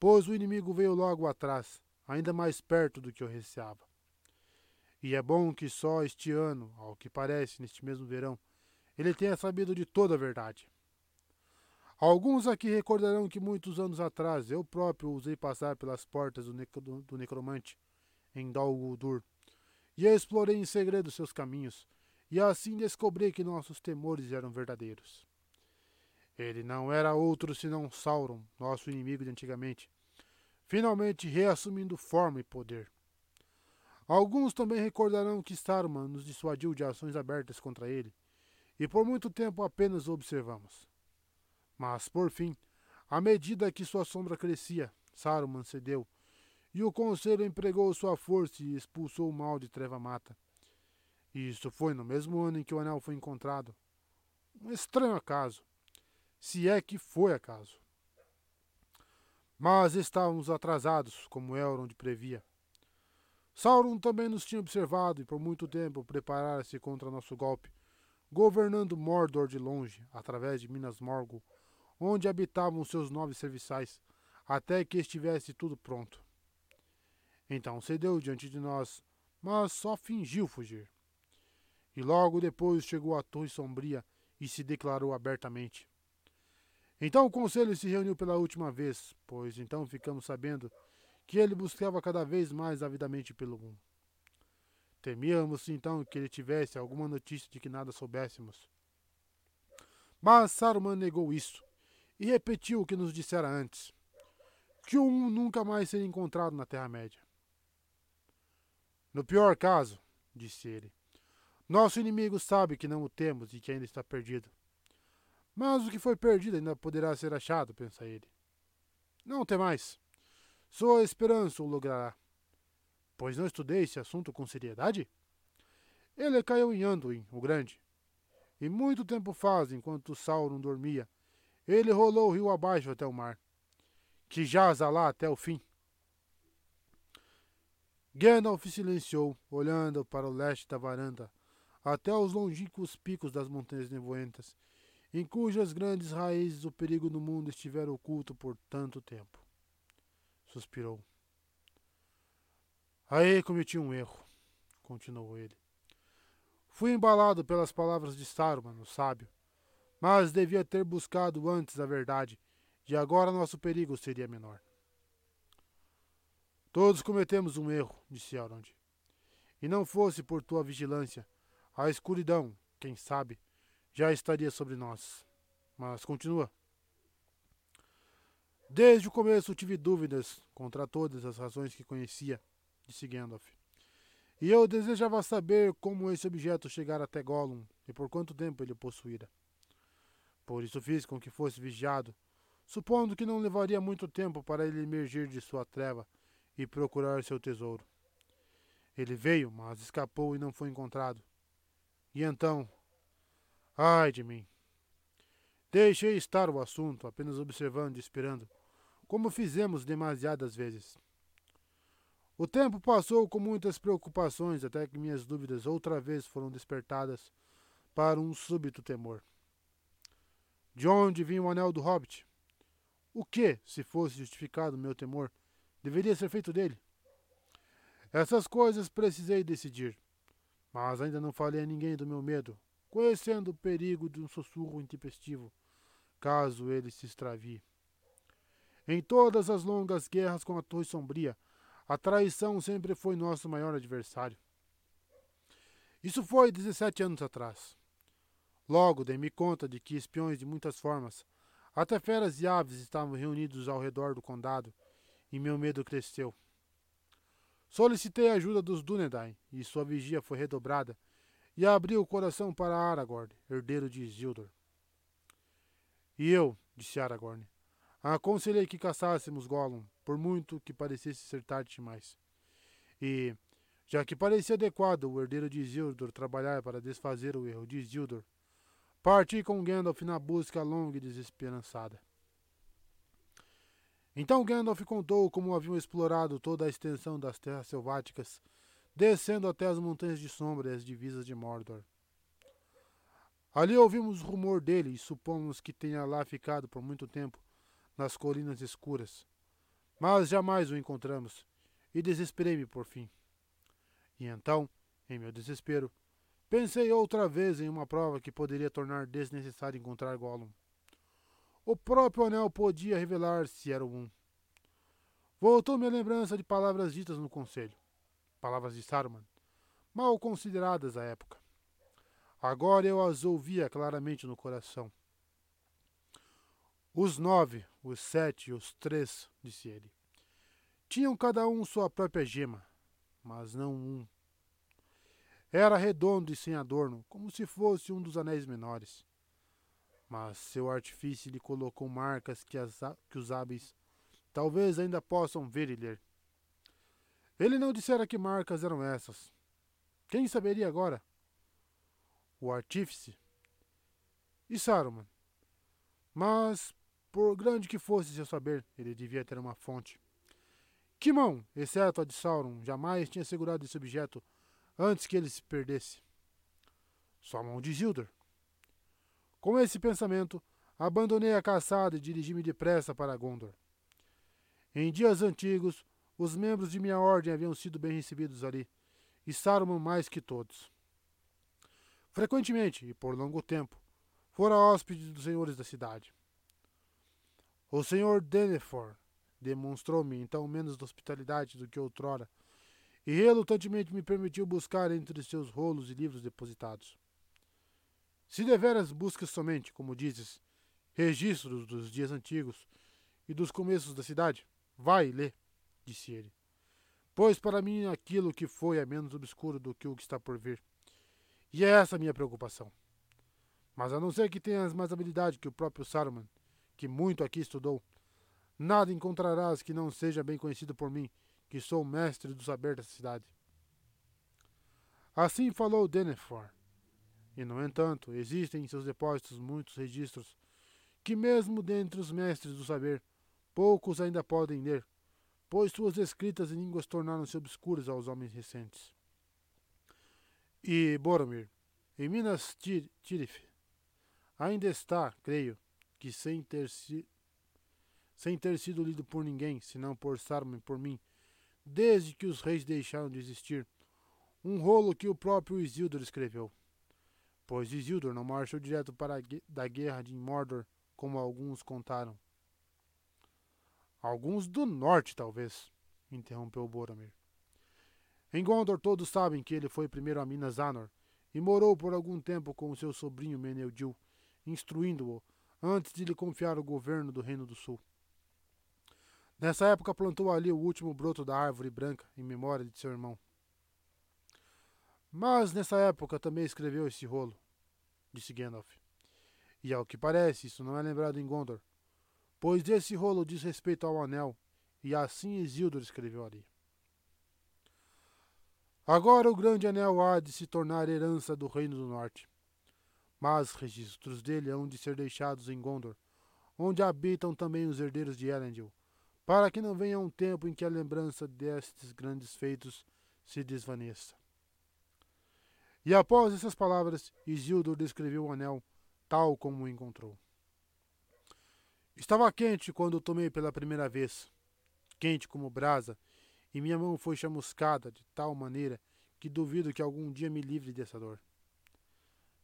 pois o inimigo veio logo atrás, ainda mais perto do que eu receava. E é bom que só este ano, ao que parece, neste mesmo verão, ele tenha sabido de toda a verdade. Alguns aqui recordarão que muitos anos atrás eu próprio usei passar pelas portas do, do necromante em Dal Guldur, e explorei em segredo seus caminhos, e assim descobri que nossos temores eram verdadeiros. Ele não era outro senão Sauron, nosso inimigo de antigamente, finalmente reassumindo forma e poder. Alguns também recordarão que Saruman nos dissuadiu de ações abertas contra ele, e por muito tempo apenas o observamos. Mas, por fim, à medida que sua sombra crescia, Saruman cedeu, e o conselho empregou sua força e expulsou o mal de Treva Mata. E isso foi no mesmo ano em que o anel foi encontrado. Um estranho acaso, se é que foi acaso. Mas estávamos atrasados, como Elrond previa. Sauron também nos tinha observado e por muito tempo preparara-se contra nosso golpe, governando Mordor de longe, através de Minas Morgul, onde habitavam seus nove serviçais, até que estivesse tudo pronto. Então cedeu diante de nós, mas só fingiu fugir. E logo depois chegou à Torre Sombria e se declarou abertamente. Então o conselho se reuniu pela última vez, pois então ficamos sabendo que ele buscava cada vez mais avidamente pelo mundo. Temíamos então que ele tivesse alguma notícia de que nada soubéssemos. Mas Saruman negou isso e repetiu o que nos dissera antes: que o um nunca mais seria encontrado na Terra-média. No pior caso, disse ele, nosso inimigo sabe que não o temos e que ainda está perdido. Mas o que foi perdido ainda poderá ser achado, pensa ele. Não tem mais. Sua esperança o logrará. Pois não estudei esse assunto com seriedade? Ele caiu em Anduin, o Grande. E muito tempo faz, enquanto Sauron dormia, ele rolou o rio abaixo até o mar, que jaza lá até o fim. Gandalf silenciou, olhando para o leste da varanda, até os longínquos picos das montanhas nevoentas, em cujas grandes raízes o perigo do mundo estivera oculto por tanto tempo. Suspirou. Aí cometi um erro, continuou ele. Fui embalado pelas palavras de Saruman, o sábio, mas devia ter buscado antes a verdade, e agora nosso perigo seria menor. Todos cometemos um erro, disse Elrond. E não fosse por tua vigilância, a escuridão, quem sabe, já estaria sobre nós. Mas continua. Desde o começo tive dúvidas contra todas as razões que conhecia, disse Gandalf. E eu desejava saber como esse objeto chegara até Gollum e por quanto tempo ele o possuíra. Por isso fiz com que fosse vigiado, supondo que não levaria muito tempo para ele emergir de sua treva e procurar seu tesouro. Ele veio, mas escapou e não foi encontrado. E então. Ai de mim! Deixei estar o assunto, apenas observando e esperando, como fizemos demasiadas vezes. O tempo passou com muitas preocupações até que minhas dúvidas outra vez foram despertadas para um súbito temor. De onde vinha o anel do hobbit? O que, se fosse justificado meu temor, deveria ser feito dele. Essas coisas precisei decidir, mas ainda não falei a ninguém do meu medo, conhecendo o perigo de um sussurro intempestivo, caso ele se extravie. Em todas as longas guerras com a Torre Sombria, a traição sempre foi nosso maior adversário. Isso foi 17 anos atrás. Logo dei-me conta de que espiões de muitas formas, até feras e aves estavam reunidos ao redor do condado e meu medo cresceu. Solicitei a ajuda dos Dúnedain, e sua vigia foi redobrada, e abri o coração para Aragorn, herdeiro de Isildur. E eu, disse Aragorn, aconselhei que caçássemos Gollum, por muito que parecesse ser tarde demais. E, já que parecia adequado o herdeiro de Isildur trabalhar para desfazer o erro de Isildur, parti com Gandalf na busca longa e desesperançada. Então Gandalf contou como haviam explorado toda a extensão das terras selváticas, descendo até as montanhas de sombra e as divisas de Mordor. Ali ouvimos o rumor dele e supomos que tenha lá ficado por muito tempo, nas colinas escuras. Mas jamais o encontramos, e desesperei-me por fim. E então, em meu desespero, pensei outra vez em uma prova que poderia tornar desnecessário encontrar Gollum. O próprio anel podia revelar se era um. Voltou-me a lembrança de palavras ditas no conselho, palavras de Saruman, mal consideradas à época. Agora eu as ouvia claramente no coração. Os nove, os sete os três, disse ele, tinham cada um sua própria gema, mas não um. Era redondo e sem adorno, como se fosse um dos anéis menores. Mas seu artifício lhe colocou marcas que, as, que os hábeis talvez ainda possam ver e ler. Ele não dissera que marcas eram essas. Quem saberia agora? o artífice, e Saruman. Mas, por grande que fosse seu saber, ele devia ter uma fonte. Que mão, exceto a de Sauron, jamais tinha segurado esse objeto antes que ele se perdesse? Só a mão de Isildur. Com esse pensamento, abandonei a caçada e dirigi-me depressa para Gondor. Em dias antigos, os membros de minha ordem haviam sido bem recebidos ali, e Saruman mais que todos. Frequentemente, e por longo tempo, fora hóspede dos senhores da cidade. O senhor Denethor demonstrou-me então menos hospitalidade do que outrora, e relutantemente me permitiu buscar entre seus rolos e livros depositados. Se deveras buscas somente, como dizes, registros dos dias antigos e dos começos da cidade, vai e lê, disse ele. Pois para mim aquilo que foi é menos obscuro do que o que está por vir. E é essa a minha preocupação. Mas a não ser que tenhas mais habilidade que o próprio Saruman, que muito aqui estudou, nada encontrarás que não seja bem conhecido por mim, que sou mestre do saber dessa cidade. Assim falou Denethor. E, no entanto, existem em seus depósitos muitos registros que, mesmo dentre os mestres do saber, poucos ainda podem ler, pois suas escritas em línguas tornaram-se obscuras aos homens recentes e Boromir, em Minas Tirith. Ainda está, creio, que sem ter, si, sem ter sido lido por ninguém, senão por Saruman por mim, desde que os reis deixaram de existir, um rolo que o próprio Isildur escreveu. Pois Isildur não marchou direto para a da guerra de Mordor, como alguns contaram. Alguns do norte, talvez, interrompeu Boromir. Em Gondor todos sabem que ele foi primeiro a Minas Anor e morou por algum tempo com seu sobrinho Meneldil, instruindo-o antes de lhe confiar o governo do Reino do Sul. Nessa época plantou ali o último broto da árvore branca em memória de seu irmão. Mas nessa época também escreveu esse rolo, disse Gandalf. E ao que parece, isso não é lembrado em Gondor, pois esse rolo diz respeito ao anel, e assim Isildur escreveu ali. Agora o grande anel há de se tornar herança do Reino do Norte. Mas registros dele hão de ser deixados em Gondor, onde habitam também os herdeiros de Elendil, para que não venha um tempo em que a lembrança destes grandes feitos se desvaneça. E após essas palavras, Isildur descreveu o anel tal como o encontrou. Estava quente quando o tomei pela primeira vez, quente como brasa, e minha mão foi chamuscada de tal maneira que duvido que algum dia me livre dessa dor.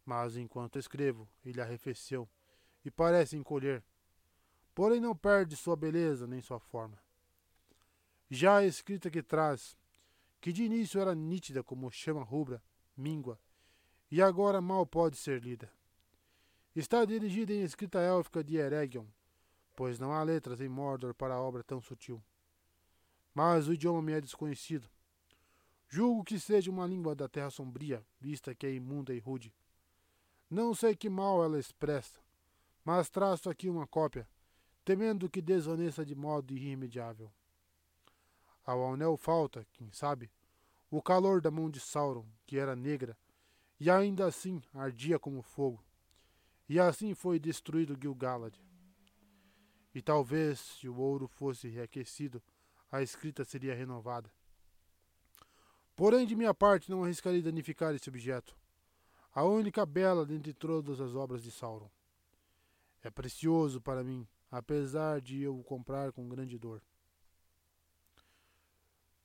Mas enquanto escrevo, ele arrefeceu e parece encolher, porém não perde sua beleza nem sua forma. Já a escrita que traz, que de início era nítida como chama rubra, míngua, e agora mal pode ser lida. Está dirigida em escrita élfica de Eregion, pois não há letras em Mordor para a obra tão sutil mas o idioma me é desconhecido. Julgo que seja uma língua da terra sombria, vista que é imunda e rude. Não sei que mal ela expressa, mas traço aqui uma cópia, temendo que desvaneça de modo irremediável. Ao anel falta, quem sabe, o calor da mão de Sauron, que era negra, e ainda assim ardia como fogo. E assim foi destruído Gil-galad. E talvez, se o ouro fosse reaquecido, a escrita seria renovada. Porém, de minha parte, não arriscaria danificar esse objeto, a única bela dentre todas as obras de Sauron. É precioso para mim, apesar de eu o comprar com grande dor.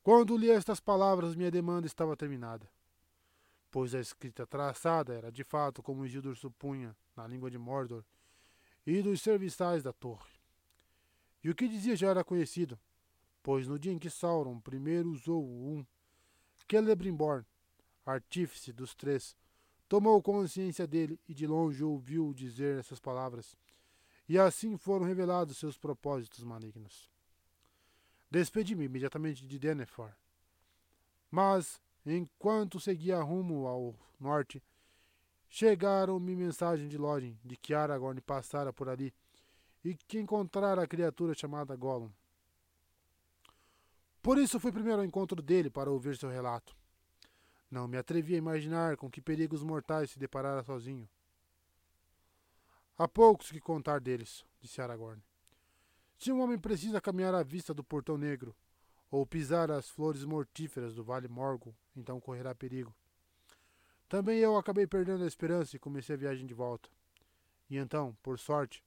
Quando li estas palavras, minha demanda estava terminada, pois a escrita traçada era de fato como Isildur supunha na língua de Mordor e dos serviçais da torre. E o que dizia já era conhecido, pois no dia em que Sauron primeiro usou um Celebrimbor, artífice dos três, tomou consciência dele e de longe ouviu dizer essas palavras. E assim foram revelados seus propósitos malignos. Despedi-me imediatamente de Denethor. Mas, enquanto seguia rumo ao norte, chegaram-me mensagem de Lodin de que Aragorn passara por ali e que encontrara a criatura chamada Gollum. Por isso fui primeiro ao encontro dele para ouvir seu relato. Não me atrevi a imaginar com que perigos mortais se deparara sozinho. Há poucos que contar deles, disse Aragorn. Se um homem precisa caminhar à vista do Portão Negro, ou pisar as flores mortíferas do Vale Morgul, então correrá perigo. Também eu acabei perdendo a esperança e comecei a viagem de volta. E então, por sorte,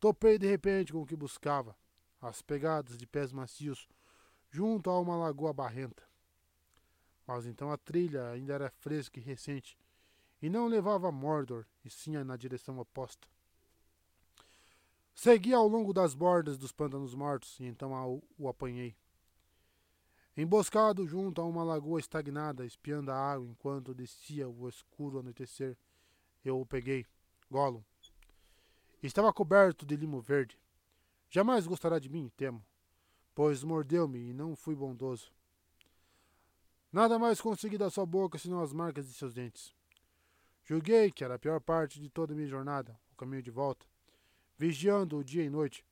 topei de repente com o que buscava, as pegadas de pés macios junto a uma lagoa barrenta. Mas então a trilha ainda era fresca e recente, e não levava a Mordor, e sim na direção oposta. Segui ao longo das bordas dos pântanos mortos, e então o apanhei. Emboscado junto a uma lagoa estagnada, espiando a água enquanto descia o escuro anoitecer, eu o peguei. Gollum. Estava coberto de limo verde. Jamais gostará de mim, temo pois mordeu-me e não fui bondoso. Nada mais consegui da sua boca senão as marcas de seus dentes. Julguei que era a pior parte de toda a minha jornada, o caminho de volta, vigiando o dia e noite,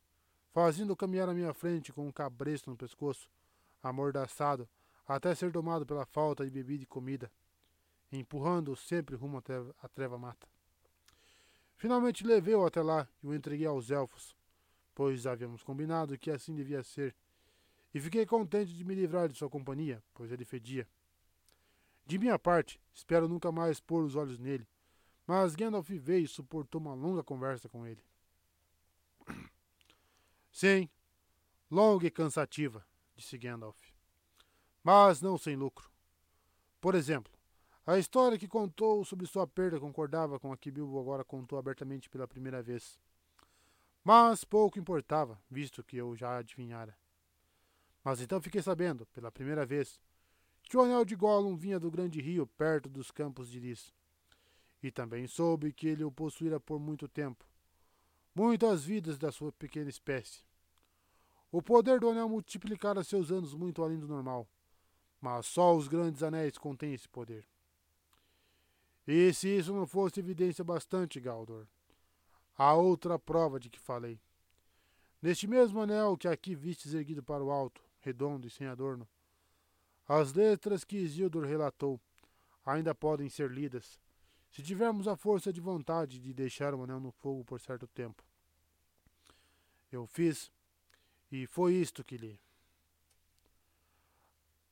fazendo caminhar à minha frente com um cabresto no pescoço, amordaçado, até ser domado pela falta de bebida e comida, empurrando-o sempre rumo à treva mata. Finalmente levei-o até lá e o entreguei aos elfos, pois havíamos combinado que assim devia ser, e fiquei contente de me livrar de sua companhia, pois ele fedia. De minha parte, espero nunca mais pôr os olhos nele, mas Gandalf veio e suportou uma longa conversa com ele. Sim, longa e cansativa, disse Gandalf, mas não sem lucro. Por exemplo, a história que contou sobre sua perda concordava com a que Bilbo agora contou abertamente pela primeira vez. Mas pouco importava, visto que eu já adivinhara. Mas então fiquei sabendo, pela primeira vez, anel de Gollum vinha do grande rio perto dos campos de Lis. E também soube que ele o possuíra por muito tempo, muitas vidas da sua pequena espécie. O poder do anel multiplicara seus anos muito além do normal, mas só os grandes anéis contêm esse poder. E se isso não fosse evidência bastante, Galdor, há outra prova de que falei. Neste mesmo anel que aqui vistes erguido para o alto, redondo e sem adorno. As letras que Isildur relatou ainda podem ser lidas, se tivermos a força de vontade de deixar o anel no fogo por certo tempo. Eu fiz, e foi isto que li.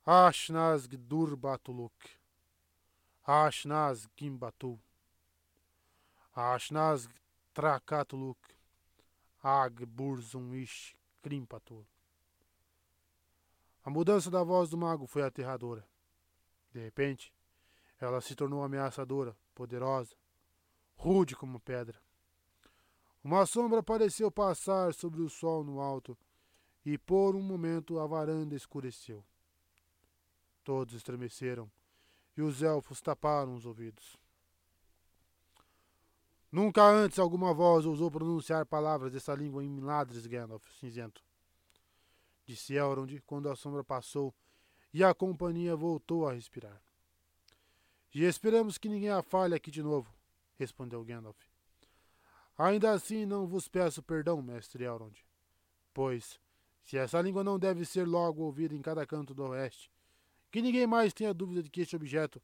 Ashnaz Durbatuluk, Ashnaz Gimbatu, Ashnaz Trakatuluk, Ag Burzum Ish Krimpatur. A mudança da voz do mago foi aterradora. De repente, ela se tornou ameaçadora, poderosa, rude como pedra. Uma sombra pareceu passar sobre o sol no alto, e por um momento a varanda escureceu. Todos estremeceram, e os elfos taparam os ouvidos. Nunca antes alguma voz ousou pronunciar palavras dessa língua em Miladres, Gandalf cinzento disse Elrond quando a sombra passou e a companhia voltou a respirar. E esperamos que ninguém a falhe aqui de novo, respondeu Gandalf. Ainda assim não vos peço perdão, mestre Elrond, pois, se essa língua não deve ser logo ouvida em cada canto do oeste, que ninguém mais tenha dúvida de que este objeto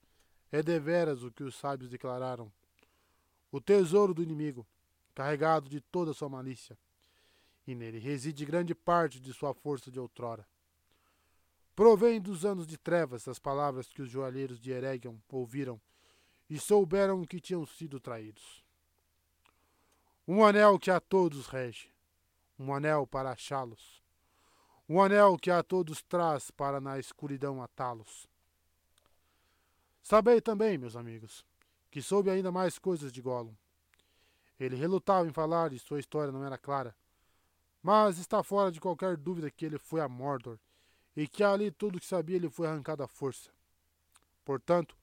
é deveras o que os sábios declararam. O tesouro do inimigo, carregado de toda sua malícia e nele reside grande parte de sua força de outrora. Provém dos anos de trevas as palavras que os joalheiros de Eregion ouviram e souberam que tinham sido traídos. Um anel que a todos rege, um anel para achá-los, um anel que a todos traz para na escuridão atá-los. Sabei também, meus amigos, que soube ainda mais coisas de Gollum. Ele relutava em falar e sua história não era clara mas está fora de qualquer dúvida que ele foi a Mordor, e que ali tudo que sabia lhe foi arrancado à força. Portanto,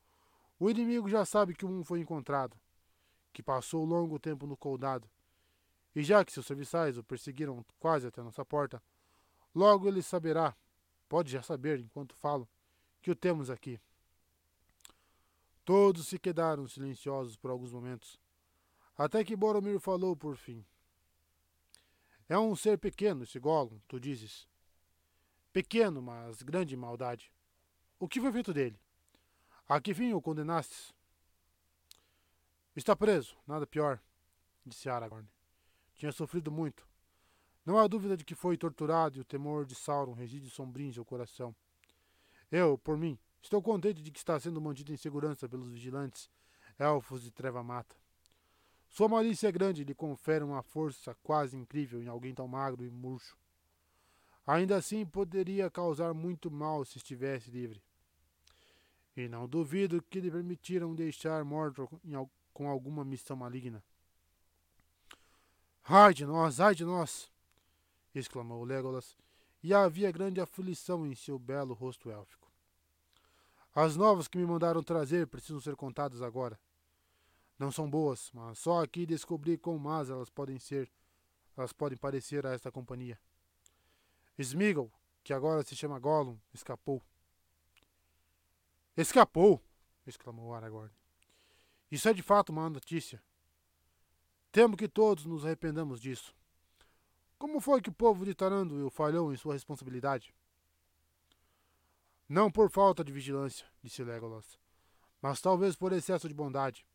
O inimigo já sabe que um foi encontrado, que passou longo tempo no coldado, e já que seus serviçais o perseguiram quase até nossa porta, logo ele saberá, pode já saber enquanto falo, que o temos aqui. Todos se quedaram silenciosos por alguns momentos, até que Boromir falou por fim. É um ser pequeno esse Gollum, tu dizes. Pequeno, mas grande maldade. O que foi feito dele? A que fim o condenastes? Está preso, nada pior, disse Aragorn. Tinha sofrido muito. Não há dúvida de que foi torturado e o temor de Sauron reside sombrio em seu coração. Eu, por mim, estou contente de que está sendo mantido em segurança pelos vigilantes, elfos de Treva Mata. Sua malícia é grande lhe confere uma força quase incrível em alguém tão magro e murcho. Ainda assim, poderia causar muito mal se estivesse livre. E não duvido que lhe permitiram deixar morto com alguma missão maligna. Ai de nós, ai de nós! exclamou Legolas, e havia grande aflição em seu belo rosto élfico. As novas que me mandaram trazer precisam ser contadas agora. Não são boas, mas só aqui descobri quão más elas podem ser, elas podem parecer a esta companhia. Smeagol, que agora se chama Gollum, escapou. Escapou! exclamou Aragorn. Isso é de fato uma notícia. Temo que todos nos arrependamos disso. Como foi que o povo de Taranduil falhou em sua responsabilidade? Não por falta de vigilância, disse Legolas, mas talvez por excesso de bondade.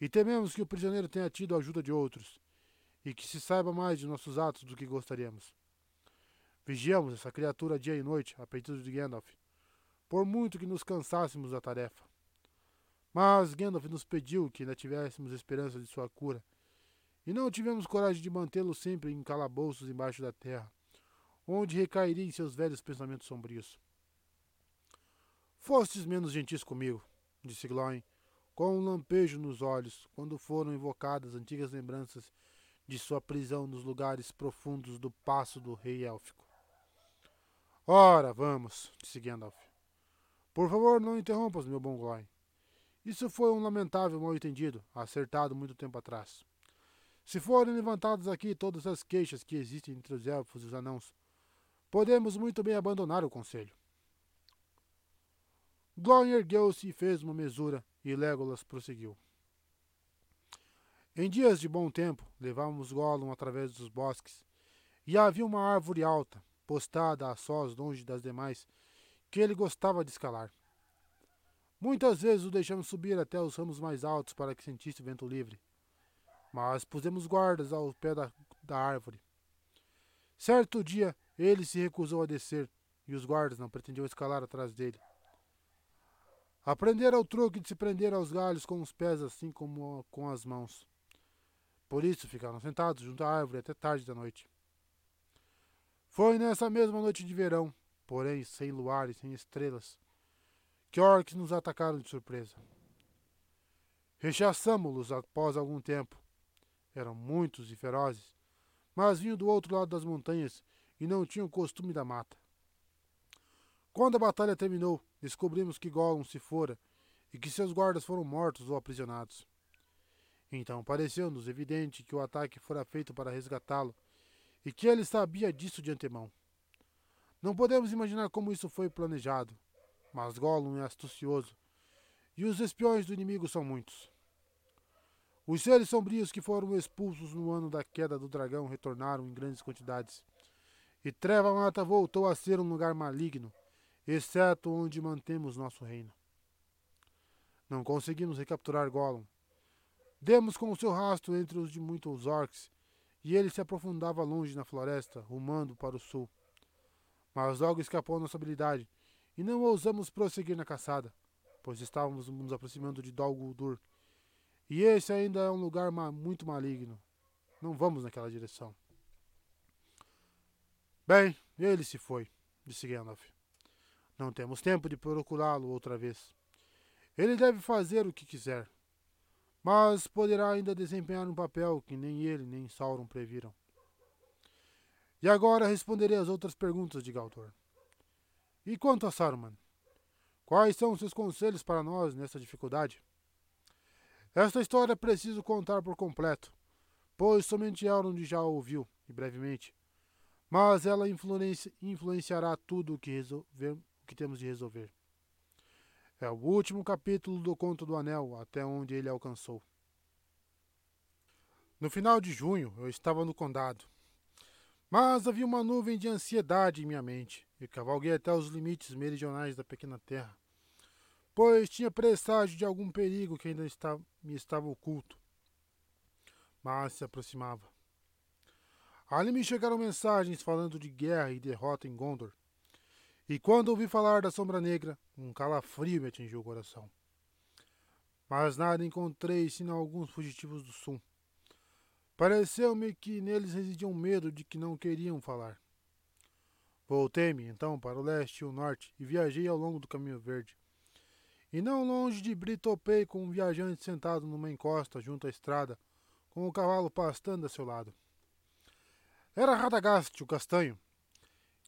E tememos que o prisioneiro tenha tido a ajuda de outros, e que se saiba mais de nossos atos do que gostaríamos. Vigiamos essa criatura dia e noite, a pedido de Gandalf, por muito que nos cansássemos da tarefa. Mas Gandalf nos pediu que ainda tivéssemos esperança de sua cura, e não tivemos coragem de mantê-lo sempre em calabouços embaixo da terra, onde recairia em seus velhos pensamentos sombrios. Fostes menos gentis comigo, disse Glóin, com um lampejo nos olhos, quando foram invocadas antigas lembranças de sua prisão nos lugares profundos do passo do rei élfico. Ora, vamos, disse Gandalf. Por favor, não interrompas, meu bom Gloin. Isso foi um lamentável mal-entendido, acertado muito tempo atrás. Se forem levantadas aqui todas as queixas que existem entre os elfos e os anãos, podemos muito bem abandonar o conselho. Gloin ergueu-se e fez uma mesura, e Legolas prosseguiu. Em dias de bom tempo, levávamos Gollum através dos bosques, e havia uma árvore alta, postada a sós longe das demais, que ele gostava de escalar. Muitas vezes o deixamos subir até os ramos mais altos para que sentisse vento livre. Mas pusemos guardas ao pé da, da árvore. Certo dia, ele se recusou a descer e os guardas não pretendiam escalar atrás dele. Aprendera o truque de se prender aos galhos com os pés assim como com as mãos. Por isso ficaram sentados junto à árvore até tarde da noite. Foi nessa mesma noite de verão porém sem luar e sem estrelas, que orcs nos atacaram de surpresa. Rechaçamo-los após algum tempo. Eram muitos e ferozes, mas vinham do outro lado das montanhas e não tinham costume da mata. Quando a batalha terminou, descobrimos que Gollum se fora e que seus guardas foram mortos ou aprisionados. Então pareceu-nos evidente que o ataque fora feito para resgatá-lo e que ele sabia disso de antemão. Não podemos imaginar como isso foi planejado, mas Gollum é astucioso, e os espiões do inimigo são muitos. Os seres sombrios que foram expulsos no ano da queda do dragão retornaram em grandes quantidades, e Treva Mata voltou a ser um lugar maligno, exceto onde mantemos nosso reino. Não conseguimos recapturar Gollum. Demos com o seu rastro entre os de muitos orcs, e ele se aprofundava longe na floresta, rumando para o sul mas logo escapou nossa habilidade, e não ousamos prosseguir na caçada, pois estávamos nos aproximando de Dol Guldur, e esse ainda é um lugar ma muito maligno. Não vamos naquela direção. Bem, ele se foi, disse Gandalf. Não temos tempo de procurá-lo outra vez. Ele deve fazer o que quiser, mas poderá ainda desempenhar um papel que nem ele nem Sauron previram. E agora responderei as outras perguntas de Galdor. E quanto a Saruman? Quais são seus conselhos para nós nessa dificuldade? Esta história preciso contar por completo, pois somente Elrond já ouviu, e brevemente. Mas ela influenci influenciará tudo o que, resolver, o que temos de resolver. É o último capítulo do Conto do Anel, até onde ele alcançou. No final de junho, eu estava no condado. Mas havia uma nuvem de ansiedade em minha mente, e cavalguei até os limites meridionais da pequena terra, pois tinha presságio de algum perigo que ainda estava, me estava oculto. Mas se aproximava. Ali me chegaram mensagens falando de guerra e derrota em Gondor. E quando ouvi falar da Sombra Negra, um calafrio me atingiu o coração. Mas nada encontrei senão alguns fugitivos do sul. Pareceu-me que neles residia um medo de que não queriam falar. Voltei-me, então, para o leste e o norte e viajei ao longo do caminho verde. E não longe de Bri topei com um viajante sentado numa encosta junto à estrada, com o cavalo pastando a seu lado. Era Radagast, o castanho,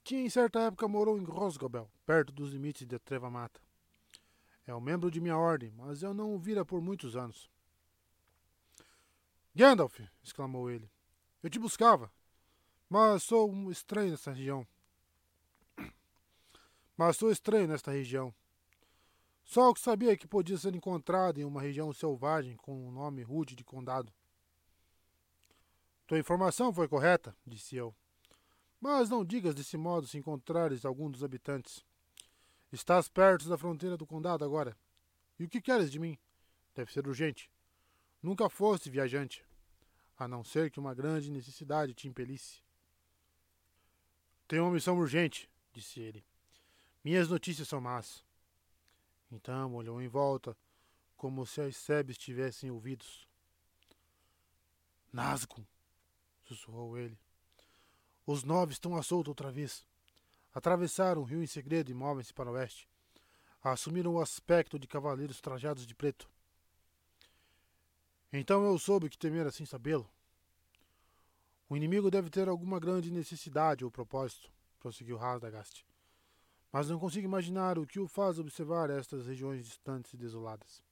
que em certa época morou em Rosgobel, perto dos limites de Treva Mata. É um membro de minha ordem, mas eu não o vira por muitos anos. Gandalf! exclamou ele. Eu te buscava, mas sou um estranho nessa região. Mas sou estranho nesta região. Só o que sabia que podia ser encontrado em uma região selvagem com o nome rude de condado. Tua informação foi correta, disse eu. Mas não digas desse modo se encontrares algum dos habitantes. Estás perto da fronteira do condado agora. E o que queres de mim? Deve ser urgente. Nunca foste viajante, a não ser que uma grande necessidade te impelisse. Tenho uma missão urgente, disse ele. Minhas notícias são más. Então olhou em volta, como se as sebes tivessem ouvidos. Nazgûl, sussurrou ele. Os nove estão à solta outra vez. Atravessaram o rio em segredo e movem-se para o oeste. Assumiram o aspecto de cavaleiros trajados de preto. Então eu soube que temer assim sabê-lo. O inimigo deve ter alguma grande necessidade ou propósito, prosseguiu Radagast. Mas não consigo imaginar o que o faz observar estas regiões distantes e desoladas.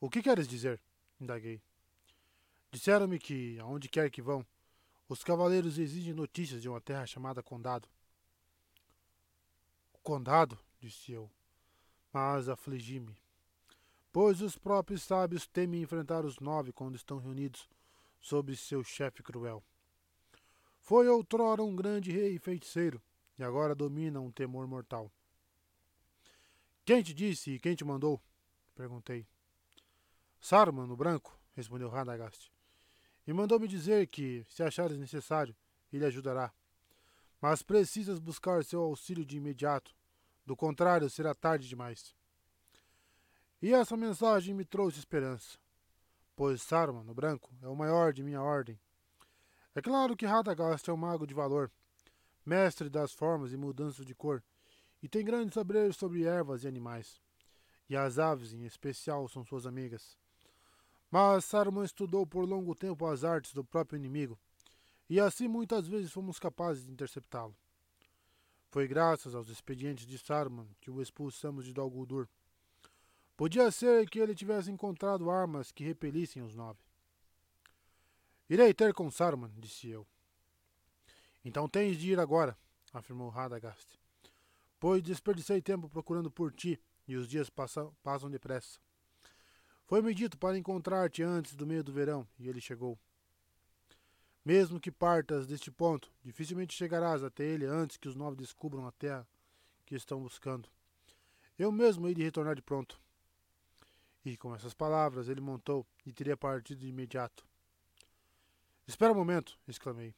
O que queres dizer? indaguei. Disseram-me que, aonde quer que vão, os cavaleiros exigem notícias de uma terra chamada Condado. O Condado, disse eu, mas afligi-me, pois os próprios sábios temem enfrentar os nove quando estão reunidos sob seu chefe cruel. Foi outrora um grande rei e feiticeiro, e agora domina um temor mortal. Quem te disse e quem te mandou? perguntei. Saruman, no branco, respondeu Radagast e mandou-me dizer que, se achares necessário, ele ajudará. Mas precisas buscar seu auxílio de imediato, do contrário, será tarde demais. E essa mensagem me trouxe esperança, pois Saruman, no branco, é o maior de minha ordem. É claro que Radagast é um mago de valor, mestre das formas e mudanças de cor, e tem grandes saberes sobre ervas e animais. E as aves, em especial, são suas amigas. Mas Saruman estudou por longo tempo as artes do próprio inimigo, e assim muitas vezes fomos capazes de interceptá-lo. Foi graças aos expedientes de Saruman que o expulsamos de Dol Guldur. Podia ser que ele tivesse encontrado armas que repelissem os nove. Irei ter com Saruman, disse eu. Então tens de ir agora, afirmou Radagast. Pois desperdicei tempo procurando por ti, e os dias passam, passam depressa. Foi-me dito para encontrar-te antes do meio do verão, e ele chegou. Mesmo que partas deste ponto, dificilmente chegarás até ele antes que os nove descubram a terra que estão buscando. Eu mesmo hei de retornar de pronto. E com essas palavras ele montou e teria partido de imediato. Espera um momento, exclamei.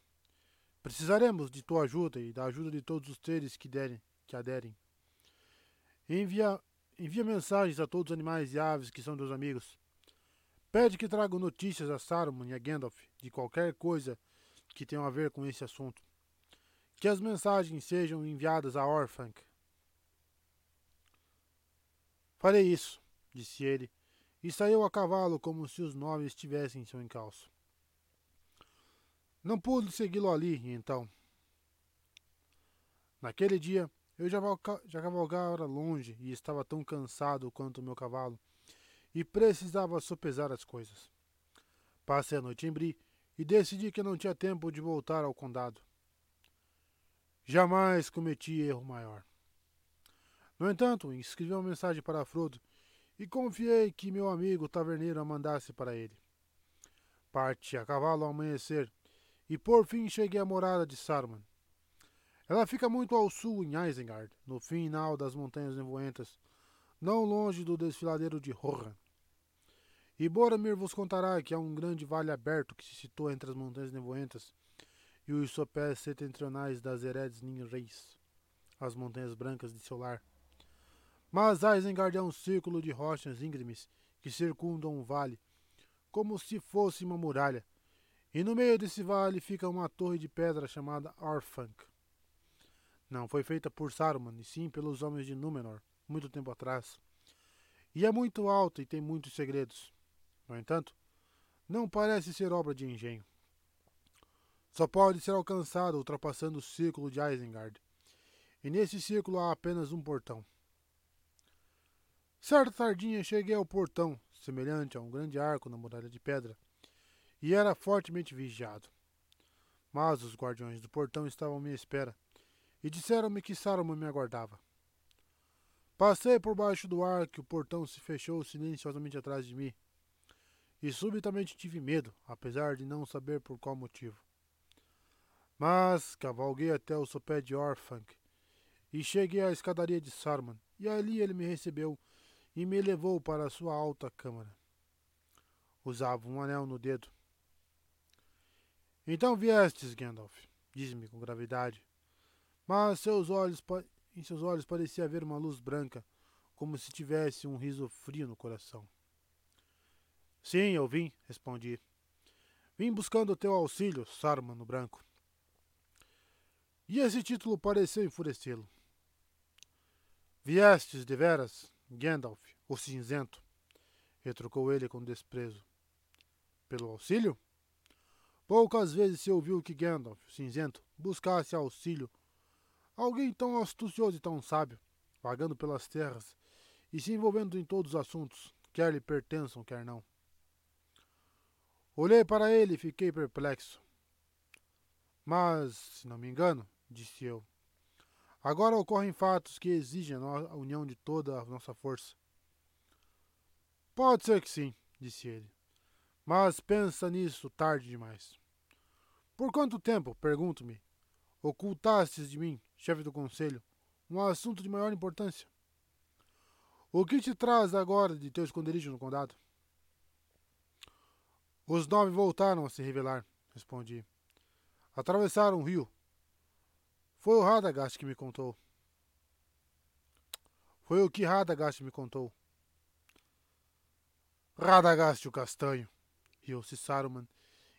Precisaremos de tua ajuda e da ajuda de todos os seres que derem, que aderem. Envia Envia mensagens a todos os animais e aves que são teus amigos. Pede que tragam notícias a Saruman e a Gandalf de qualquer coisa que tenha a ver com esse assunto. Que as mensagens sejam enviadas a Orphanc. Farei isso, disse ele, e saiu a cavalo como se os nove estivessem em seu encalço. Não pude segui-lo ali, então. Naquele dia, Eu já, já cavalgara longe e estava tão cansado quanto o meu cavalo, e precisava sopesar as coisas. Passei a noite em Bri e decidi que não tinha tempo de voltar ao condado. Jamais cometi erro maior. No entanto, escrevi uma mensagem para Frodo e confiei que meu amigo taverneiro a mandasse para ele. Parti a cavalo ao amanhecer e por fim cheguei à morada de Saruman. Ela fica muito ao sul, em Isengard, no final das Montanhas Nevoentas, não longe do desfiladeiro de Rohan. E Boromir vos contará que há um grande vale aberto que se situa entre as Montanhas Nevoentas e os sopés setentrionais das Eredes Ninreis, as Montanhas Brancas de seu lar. Mas Isengard é um círculo de rochas íngremes que circundam um vale, como se fosse uma muralha, e no meio desse vale fica uma torre de pedra chamada Arfank. Não foi feita por Saruman, e sim pelos homens de Númenor, muito tempo atrás. E é muito alta e tem muitos segredos. No entanto, não parece ser obra de engenho. Só pode ser alcançado ultrapassando o círculo de Isengard. E nesse círculo há apenas um portão. Certa tardinha cheguei ao portão, semelhante a um grande arco na muralha de pedra, e era fortemente vigiado. Mas os guardiões do portão estavam à minha espera, e disseram-me que Saruman me aguardava. Passei por baixo do arco e o portão se fechou silenciosamente atrás de mim. E subitamente tive medo, apesar de não saber por qual motivo. Mas cavalguei até o sopé de Orphank e cheguei à escadaria de Saruman, e ali ele me recebeu e me levou para a sua alta câmara. Usava um anel no dedo. Então viestes, Gandalf, disse-me com gravidade, mas seus olhos, em seus olhos parecia haver uma luz branca, como se tivesse um riso frio no coração. Sim, eu vim, respondi. Vim buscando teu auxílio, Saruman no branco. E esse título pareceu enfurecê-lo. Viestes deveras, Gandalf, o cinzento, retrucou ele com desprezo. Pelo auxílio? Poucas vezes se ouviu que Gandalf, o cinzento, buscasse auxílio Alguém tão astucioso e tão sábio, vagando pelas terras e se envolvendo em todos os assuntos, quer lhe pertençam, quer não. Olhei para ele e fiquei perplexo. Mas, se não me engano, disse eu, agora ocorrem fatos que exigem a união de toda a nossa força. Pode ser que sim, disse ele, mas pensa nisso tarde demais. Por quanto tempo, pergunto-me, ocultastes de mim chefe do conselho, um assunto de maior importância. O que te traz agora de teu esconderijo no condado? Os nove voltaram a se revelar, respondi. Atravessaram o rio. Foi o Radagast que me contou. Foi o que Radagast me contou. Radagast o castanho, riu-se Saruman,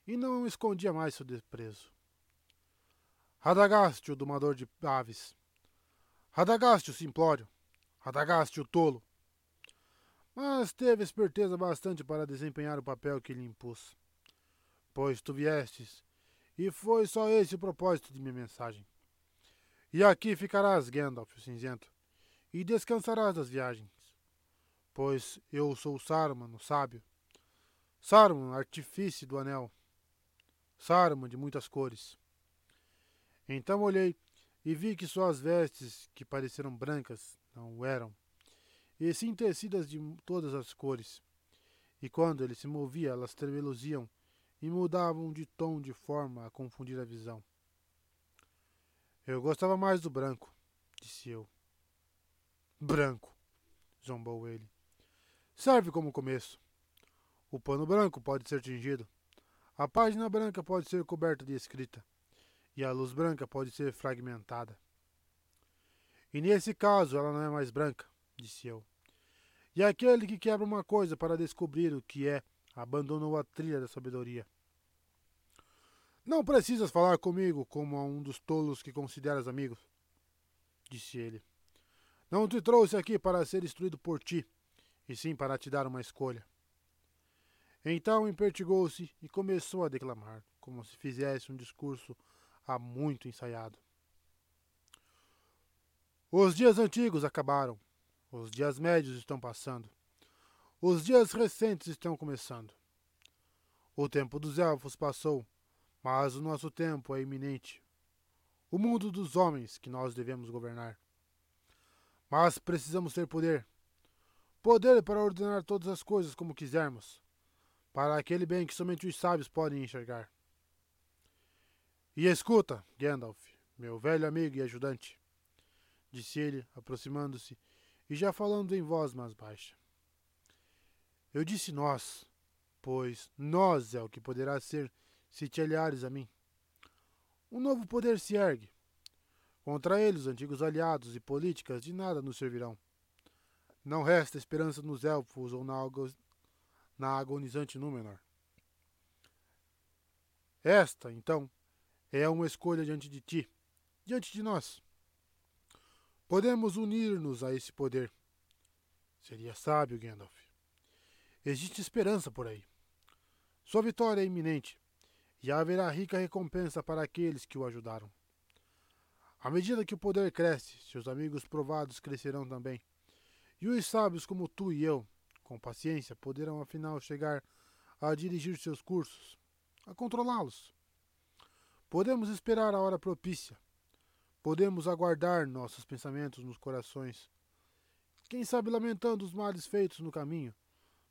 e não escondia mais seu desprezo. Radagast, o domador de aves. Radagast, o simplório. O tolo. Mas teve esperteza bastante para desempenhar o papel que lhe impus. Pois tu viestes, e foi só esse o propósito de minha mensagem. E aqui ficarás, Gandalf, o cinzento, e descansarás das viagens. Pois eu sou Saruman, o sábio. Saruman, artifício do anel. Saruman de muitas cores. Então olhei e vi que suas vestes, que pareceram brancas, não eram, e sim tecidas de todas as cores. E quando ele se movia, elas tremeluziam e mudavam de tom de forma a confundir a visão. Eu gostava mais do branco, disse eu. Branco, zombou ele. Serve como começo. O pano branco pode ser tingido. A página branca pode ser coberta de escrita e a luz branca pode ser fragmentada. E nesse caso ela não é mais branca, disse eu. E aquele que quebra uma coisa para descobrir o que é, abandonou a trilha da sabedoria. Não precisas falar comigo como a um dos tolos que consideras amigos, disse ele. Não te trouxe aqui para ser instruído por ti, e sim para te dar uma escolha. Então empertigou-se e começou a declamar, como se fizesse um discurso há muito ensaiado. Os dias antigos acabaram. Os dias médios estão passando. Os dias recentes estão começando. O tempo dos elfos passou, mas o nosso tempo é iminente. O mundo dos homens que nós devemos governar. Mas precisamos ter poder. Poder para ordenar todas as coisas como quisermos, para aquele bem que somente os sábios podem enxergar. E escuta, Gandalf, meu velho amigo e ajudante, disse ele, aproximando-se e já falando em voz mais baixa. Eu disse nós, pois nós é o que poderá ser se te aliares a mim. Um novo poder se ergue. Contra ele, os antigos aliados e políticas de nada nos servirão. Não resta esperança nos elfos ou na, na agonizante Númenor. Esta, então, é uma escolha diante de ti, diante de nós. Podemos unir-nos a esse poder. Seria sábio, Gandalf. Existe esperança por aí. Sua vitória é iminente, e haverá rica recompensa para aqueles que o ajudaram. À medida que o poder cresce, seus amigos provados crescerão também. E os sábios como tu e eu, com paciência, poderão afinal chegar a dirigir seus cursos, a controlá-los. Podemos esperar a hora propícia. Podemos aguardar nossos pensamentos nos corações. Quem sabe lamentando os males feitos no caminho,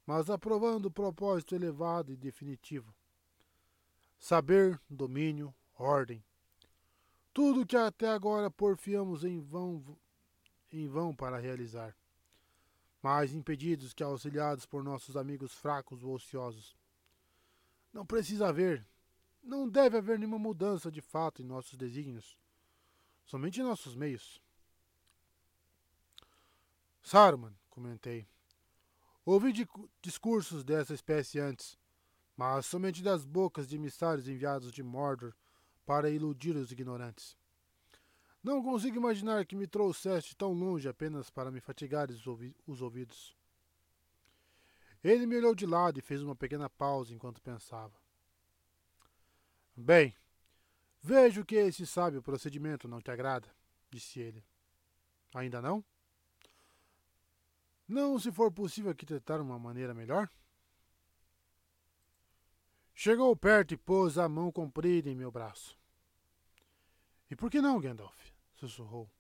mas aprovando o propósito elevado e definitivo. Saber, domínio, ordem. Tudo que até agora porfiamos em vão, em vão para realizar. Mais impedidos que auxiliados por nossos amigos fracos ou ociosos. Não precisa haver, não deve haver nenhuma mudança de fato em nossos desígnios, somente em nossos meios. Saruman, comentei. Ouvi discursos dessa espécie antes, mas somente das bocas de emissários enviados de Mordor para iludir os ignorantes. Não consigo imaginar que me trouxeste tão longe apenas para me fatigar os ouvidos. Ele me olhou de lado e fez uma pequena pausa enquanto pensava. Bem, vejo que esse sábio procedimento não te agrada, disse ele. Ainda não? Não, se for possível arquitetar uma maneira melhor? Chegou perto e pôs a mão comprida em meu braço. E por que não, Gandalf? sussurrou.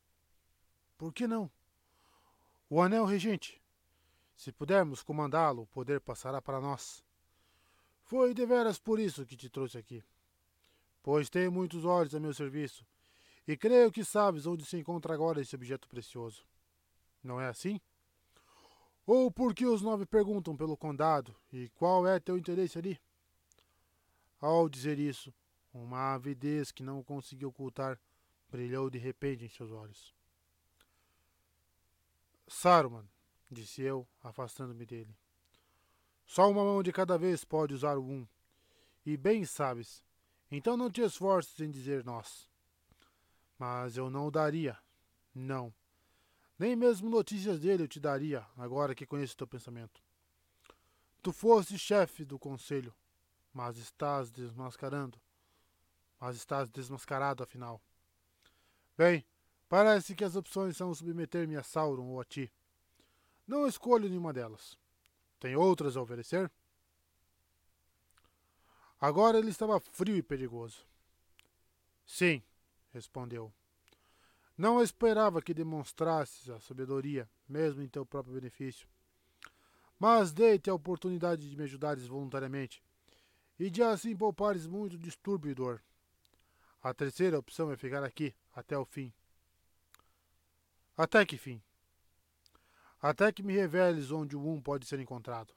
Por que não? O anel regente. Se pudermos comandá-lo, o poder passará para nós. Foi deveras por isso que te trouxe aqui pois tenho muitos olhos a meu serviço, e creio que sabes onde se encontra agora esse objeto precioso. Não é assim? Ou porque os nove perguntam pelo condado, e qual é teu interesse ali? Ao dizer isso, uma avidez que não consegui ocultar brilhou de repente em seus olhos. Saruman, disse eu, afastando-me dele. Só uma mão de cada vez pode usar o um. E bem sabes então não te esforces em dizer nós. Mas eu não o daria. Não. Nem mesmo notícias dele eu te daria, agora que conheço teu pensamento. Tu foste chefe do conselho, mas estás desmascarando. Mas estás desmascarado, afinal. Bem, parece que as opções são submeter-me a Sauron ou a ti. Não escolho nenhuma delas. Tem outras a oferecer? Agora ele estava frio e perigoso. Sim, respondeu. Não esperava que demonstrasses a sabedoria, mesmo em teu próprio benefício. Mas dei-te a oportunidade de me ajudares voluntariamente, e de assim poupares muito distúrbio e dor. A terceira opção é ficar aqui até o fim. Até que fim? Até que me reveles onde o um pode ser encontrado.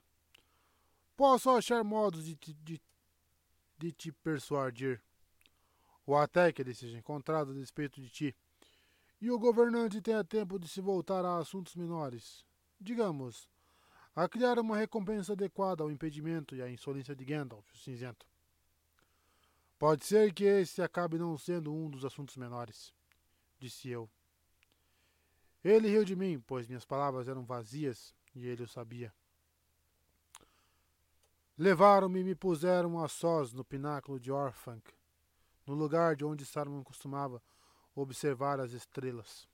Posso achar modos de, de de te persuadir, ou até que ele seja encontrado a despeito de ti, e o governante tenha tempo de se voltar a assuntos menores, digamos, a criar uma recompensa adequada ao impedimento e à insolência de Gandalf, o cinzento. Pode ser que esse acabe não sendo um dos assuntos menores, disse eu. Ele riu de mim, pois minhas palavras eram vazias e ele o sabia. Levaram-me e me puseram a sós no pináculo de Orphanc, no lugar de onde Saruman costumava observar as estrelas.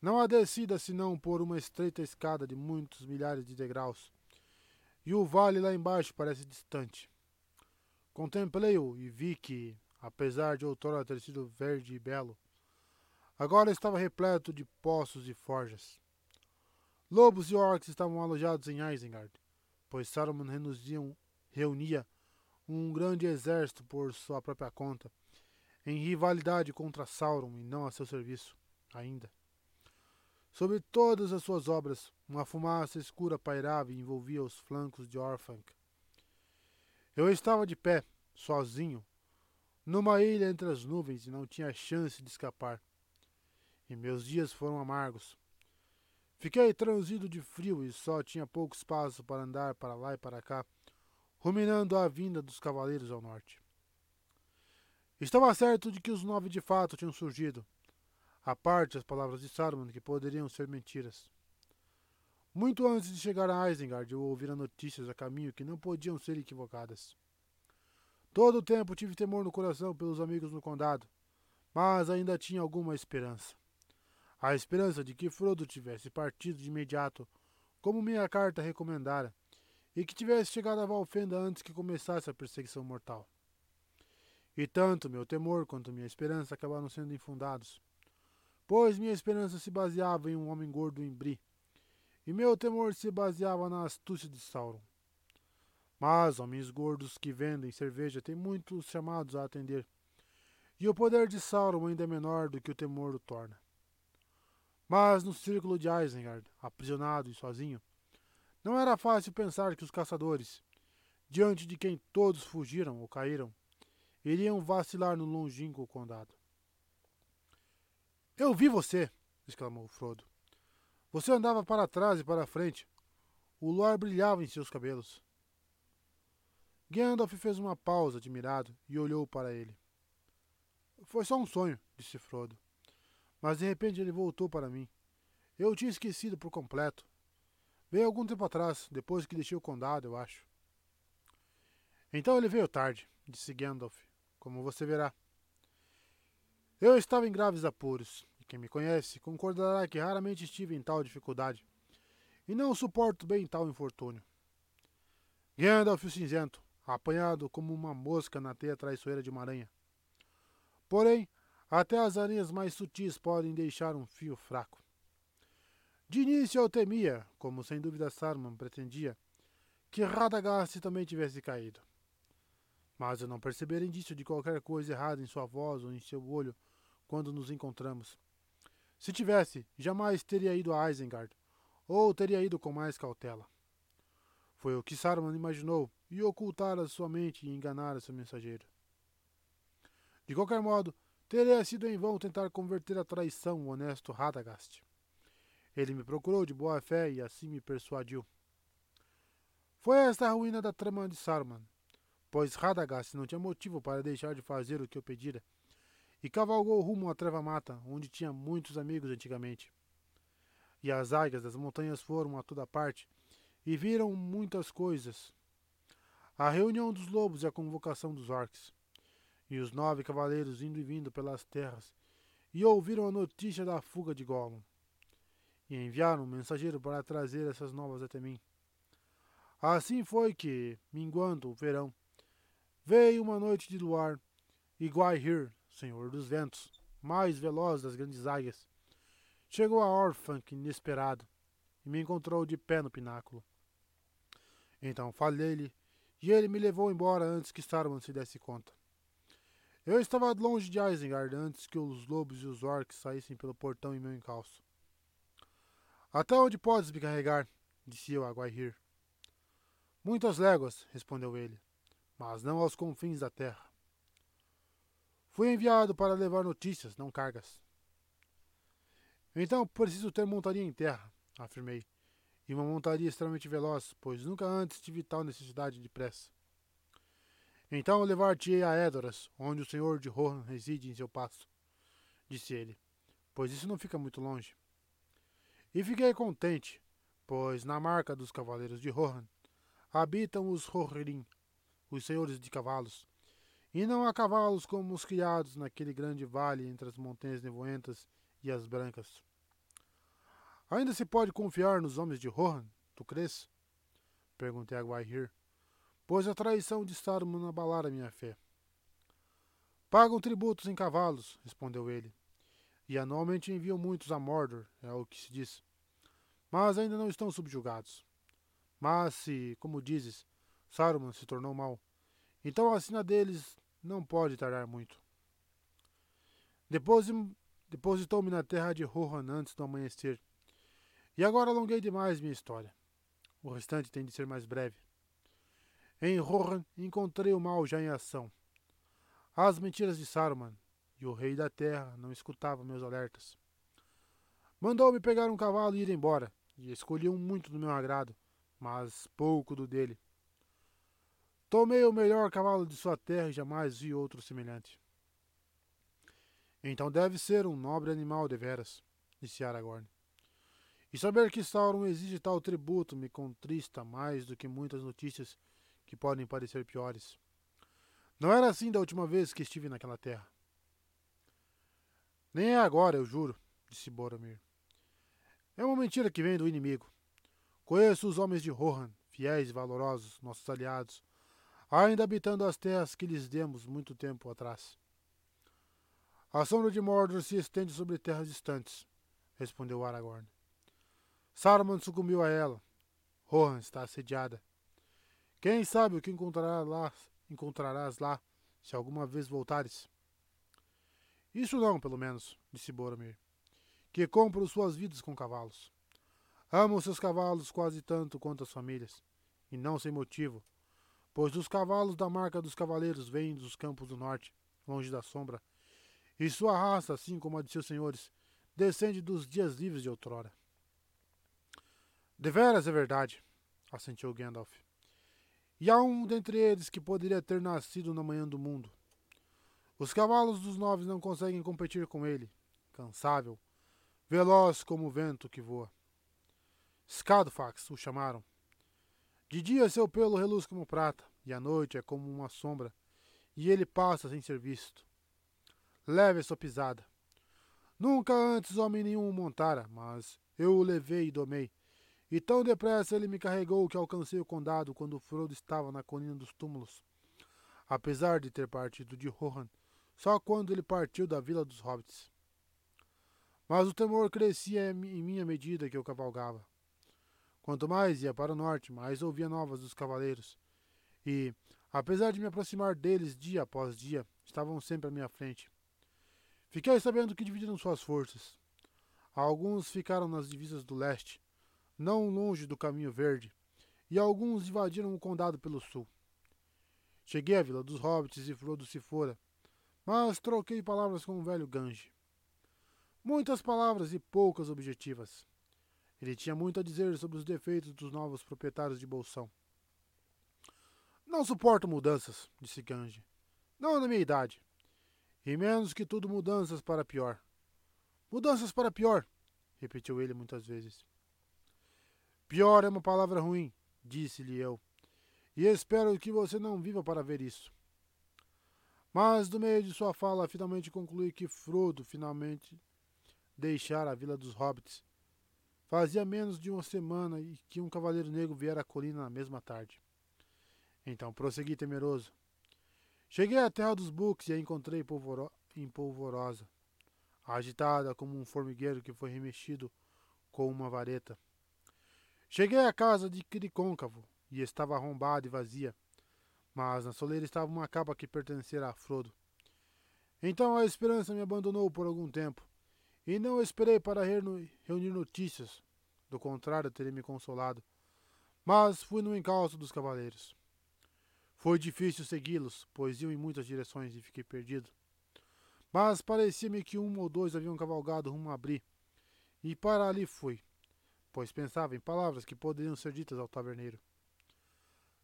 Não há descida senão por uma estreita escada de muitos milhares de degraus, e o vale lá embaixo parece distante. Contemplei-o e vi que, apesar de outrora ter sido verde e belo, agora estava repleto de poços e forjas. Lobos e orcs estavam alojados em Isengard, pois Saruman reunia um grande exército por sua própria conta, em rivalidade contra Sauron e não a seu serviço, ainda. Sobre todas as suas obras, uma fumaça escura pairava e envolvia os flancos de Orphanc. Eu estava de pé, sozinho, numa ilha entre as nuvens e não tinha chance de escapar. E meus dias foram amargos. Fiquei transido de frio e só tinha pouco espaço para andar para lá e para cá, ruminando a vinda dos cavaleiros ao norte. Estava certo de que os nove de fato tinham surgido, à parte as palavras de Saruman que poderiam ser mentiras. Muito antes de chegar a Isengard, eu ouvira notícias a caminho que não podiam ser equivocadas. Todo o tempo tive temor no coração pelos amigos no condado, mas ainda tinha alguma esperança. A esperança de que Frodo tivesse partido de imediato, como minha carta recomendara, e que tivesse chegado a Valfenda antes que começasse a perseguição mortal. E tanto meu temor quanto minha esperança acabaram sendo infundados pois minha esperança se baseava em um homem gordo em Bri, e meu temor se baseava na astúcia de Sauron. Mas homens gordos que vendem cerveja têm muitos chamados a atender, e o poder de Sauron ainda é menor do que o temor o torna. Mas no círculo de Isengard, aprisionado e sozinho, não era fácil pensar que os caçadores, diante de quem todos fugiram ou caíram, iriam vacilar no longínquo condado. Eu vi você! exclamou Frodo. Você andava para trás e para frente. O luar brilhava em seus cabelos. Gandalf fez uma pausa, admirado, e olhou para ele. Foi só um sonho, disse Frodo. Mas de repente ele voltou para mim. Eu o tinha esquecido por completo. Veio algum tempo atrás, depois que deixei o condado, eu acho. Então ele veio tarde, disse Gandalf, como você verá. Eu estava em graves apuros, e quem me conhece concordará que raramente estive em tal dificuldade, e não suporto bem tal infortúnio. Gandalf o cinzento, apanhado como uma mosca na teia traiçoeira de uma aranha. Porém, até as aranhas mais sutis podem deixar um fio fraco. De início eu temia, como sem dúvida Saruman pretendia, que Radagast também tivesse caído. Mas eu não percebera indício de qualquer coisa errada em sua voz ou em seu olho quando nos encontramos. Se tivesse, jamais teria ido a Isengard, ou teria ido com mais cautela. Foi o que Saruman imaginou e ocultara sua mente e enganara seu mensageiro. De qualquer modo, teria sido em vão tentar converter a traição o honesto Radagast. Ele me procurou de boa fé e assim me persuadiu. Foi esta a ruína da trama de Saruman, pois Radagast não tinha motivo para deixar de fazer o que eu pedira e cavalgou rumo à Treva Mata, onde tinha muitos amigos antigamente. E as águias das montanhas foram a toda parte e viram muitas coisas. A reunião dos lobos e a convocação dos orcs. E os nove cavaleiros indo e vindo pelas terras, e ouviram a notícia da fuga de Gollum. E enviaram um mensageiro para trazer essas novas até mim. Assim foi que, minguando o verão, veio uma noite de luar, e Gwaihir, senhor dos ventos, mais veloz das grandes águias, chegou a Orphanc inesperado e me encontrou de pé no pináculo. Então falei-lhe e ele me levou embora antes que Saruman se desse conta. Eu estava longe de Isengard antes que os lobos e os orcs saíssem pelo portão em meu encalço. Até onde podes me carregar? disse eu a Guaihir. Muitas léguas, respondeu ele, mas não aos confins da terra. Fui enviado para levar notícias, não cargas. Então preciso ter montaria em terra, afirmei, e uma montaria extremamente veloz, pois nunca antes tive tal necessidade de pressa. Então levar-te-ei a Edoras, onde o senhor de Rohan reside em seu passo, disse ele, pois isso não fica muito longe. E fiquei contente, pois na marca dos cavaleiros de Rohan habitam os Rohirrim, os senhores de cavalos, e não há cavalos como os criados naquele grande vale entre as montanhas nevoentas e as brancas. Ainda se pode confiar nos homens de Rohan, tu crês? Perguntei a Guaihir, pois a traição de Saruman abalara minha fé. Pagam tributos em cavalos, respondeu ele, e anualmente enviam muitos a Mordor, é o que se diz. Mas ainda não estão subjugados. Mas se, como dizes, Saruman se tornou mal, então a sina deles não pode tardar muito. Depositou-me na terra de Rohan antes do amanhecer, e agora alonguei demais minha história. O restante tem de ser mais breve. Em Rohan encontrei o mal já em ação. As mentiras de Saruman, e o rei da terra não escutava meus alertas. Mandou-me pegar um cavalo e ir embora, e escolhi um muito do meu agrado, mas pouco do dele. Tomei o melhor cavalo de sua terra e jamais vi outro semelhante. Então deve ser um nobre animal deveras, disse Aragorn. E saber que Sauron exige tal tributo me contrista mais do que muitas notícias que podem parecer piores. Não era assim da última vez que estive naquela terra. Nem é agora, eu juro, disse Boromir. É uma mentira que vem do inimigo. Conheço os homens de Rohan, fiéis e valorosos, nossos aliados, ainda habitando as terras que lhes demos muito tempo atrás. A sombra de Mordor se estende sobre terras distantes, respondeu Aragorn. Saruman sucumbiu a ela. Rohan está assediada. Quem sabe o que encontrará lá, encontrarás lá, se alguma vez voltares? Isso não, pelo menos, disse Boromir, que compram suas vidas com cavalos. Amam seus cavalos quase tanto quanto as famílias, e não sem motivo, pois os cavalos da marca dos cavaleiros vêm dos campos do norte, longe da sombra, e sua raça, assim como a de seus senhores, descende dos dias livres de outrora. Deveras é verdade, assentiu Gandalf. E há um dentre eles que poderia ter nascido na manhã do mundo. Os cavalos dos nove não conseguem competir com ele, cansável, veloz como o vento que voa. Scadofax o chamaram. De dia seu pelo reluz como prata, e à noite é como uma sombra, e ele passa sem ser visto. Leve sua pisada. Nunca antes homem nenhum o montara, mas eu o levei e domei, e tão depressa ele me carregou que alcancei o condado quando Frodo estava na colina dos túmulos. Apesar de ter partido de Rohan, só quando ele partiu da vila dos hobbits. Mas o temor crescia em minha medida que eu cavalgava. Quanto mais ia para o norte, mais ouvia novas dos cavaleiros. E, apesar de me aproximar deles dia após dia, estavam sempre à minha frente. Fiquei sabendo que dividiram suas forças. Alguns ficaram nas divisas do leste, não longe do caminho verde, e alguns invadiram o condado pelo sul. Cheguei à vila dos hobbits e Frodo se fora, mas troquei palavras com o velho Gange. Muitas palavras e poucas objetivas. Ele tinha muito a dizer sobre os defeitos dos novos proprietários de Bolsão. Não suporto mudanças, disse Gange. Não na minha idade. E menos que tudo mudanças para pior. Mudanças para pior, repetiu ele muitas vezes. Pior é uma palavra ruim, disse-lhe eu, e espero que você não viva para ver isso. Mas, do meio de sua fala, finalmente concluí que Frodo finalmente deixara a Vila dos Hobbits. Fazia menos de uma semana e que um cavaleiro negro viera à colina na mesma tarde. Então prossegui temeroso. Cheguei à terra dos Books e a encontrei em polvorosa, agitada como um formigueiro que foi remexido com uma vareta. Cheguei à casa de Quiricôncavo e estava arrombada e vazia, mas na soleira estava uma capa que pertencera a Frodo. Então a esperança me abandonou por algum tempo, e não esperei para reunir notícias, do contrário teria me consolado, mas fui no encalço dos cavaleiros. Foi difícil segui-los, pois iam em muitas direções e fiquei perdido. Mas parecia-me que um ou dois haviam cavalgado rumo a Abri, e para ali fui pois pensava em palavras que poderiam ser ditas ao taverneiro.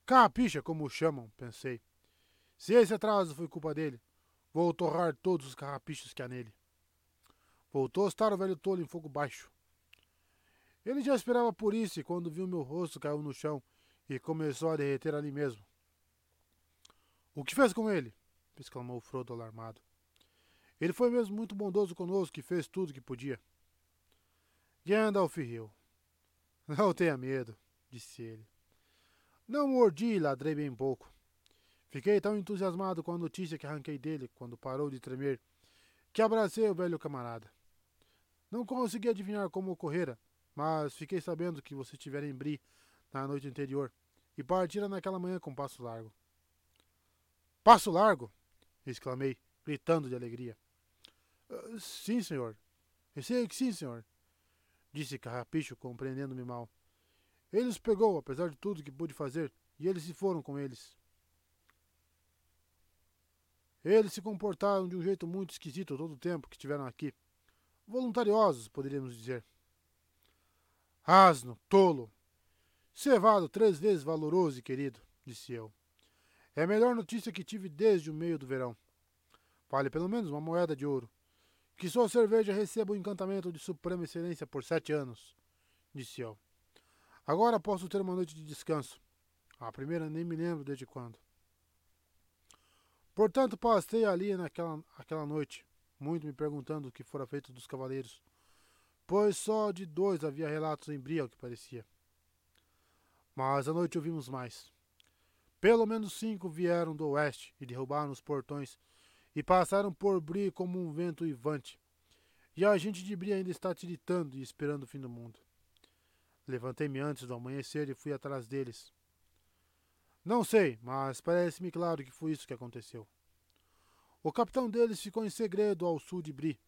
Carrapicha, como o chamam, pensei. Se esse atraso foi culpa dele, vou torrar todos os carrapichos que há nele. Voltou a estar o velho tolo em fogo baixo. Ele já esperava por isso e quando viu meu rosto caiu no chão e começou a derreter ali mesmo. O que fez com ele? exclamou Frodo alarmado. Ele foi mesmo muito bondoso conosco e fez tudo o que podia. Gandalf riu. Não tenha medo, disse ele. Não mordi e ladrei bem pouco. Fiquei tão entusiasmado com a notícia que arranquei dele quando parou de tremer, que abracei o velho camarada. Não consegui adivinhar como ocorrera, mas fiquei sabendo que você estivera em Bri na noite anterior e partira naquela manhã com passo largo. Passo largo? exclamei, gritando de alegria. Uh, sim, senhor. Sei que sim, senhor, disse Carrapicho, compreendendo-me mal. Ele os pegou, apesar de tudo que pude fazer, e eles se foram com eles. Eles se comportaram de um jeito muito esquisito todo o tempo que estiveram aqui. Voluntariosos, poderíamos dizer. Asno, tolo! Cevado três vezes valoroso e querido, disse eu. É a melhor notícia que tive desde o meio do verão. Vale pelo menos uma moeda de ouro. Que sua cerveja receba o encantamento de suprema excelência por sete anos, disse eu. Agora posso ter uma noite de descanso. A primeira nem me lembro desde quando. Portanto, passei ali naquela aquela noite, muito me perguntando o que fora feito dos cavaleiros, pois só de dois havia relatos em Bria, que parecia. Mas à noite ouvimos mais. Pelo menos cinco vieram do oeste e derrubaram os portões e passaram por Bri como um vento ivante. E a gente de Bri ainda está tiritando e esperando o fim do mundo. Levantei-me antes do amanhecer e fui atrás deles. Não sei, mas parece-me claro que foi isso que aconteceu. O capitão deles ficou em segredo ao sul de Bri,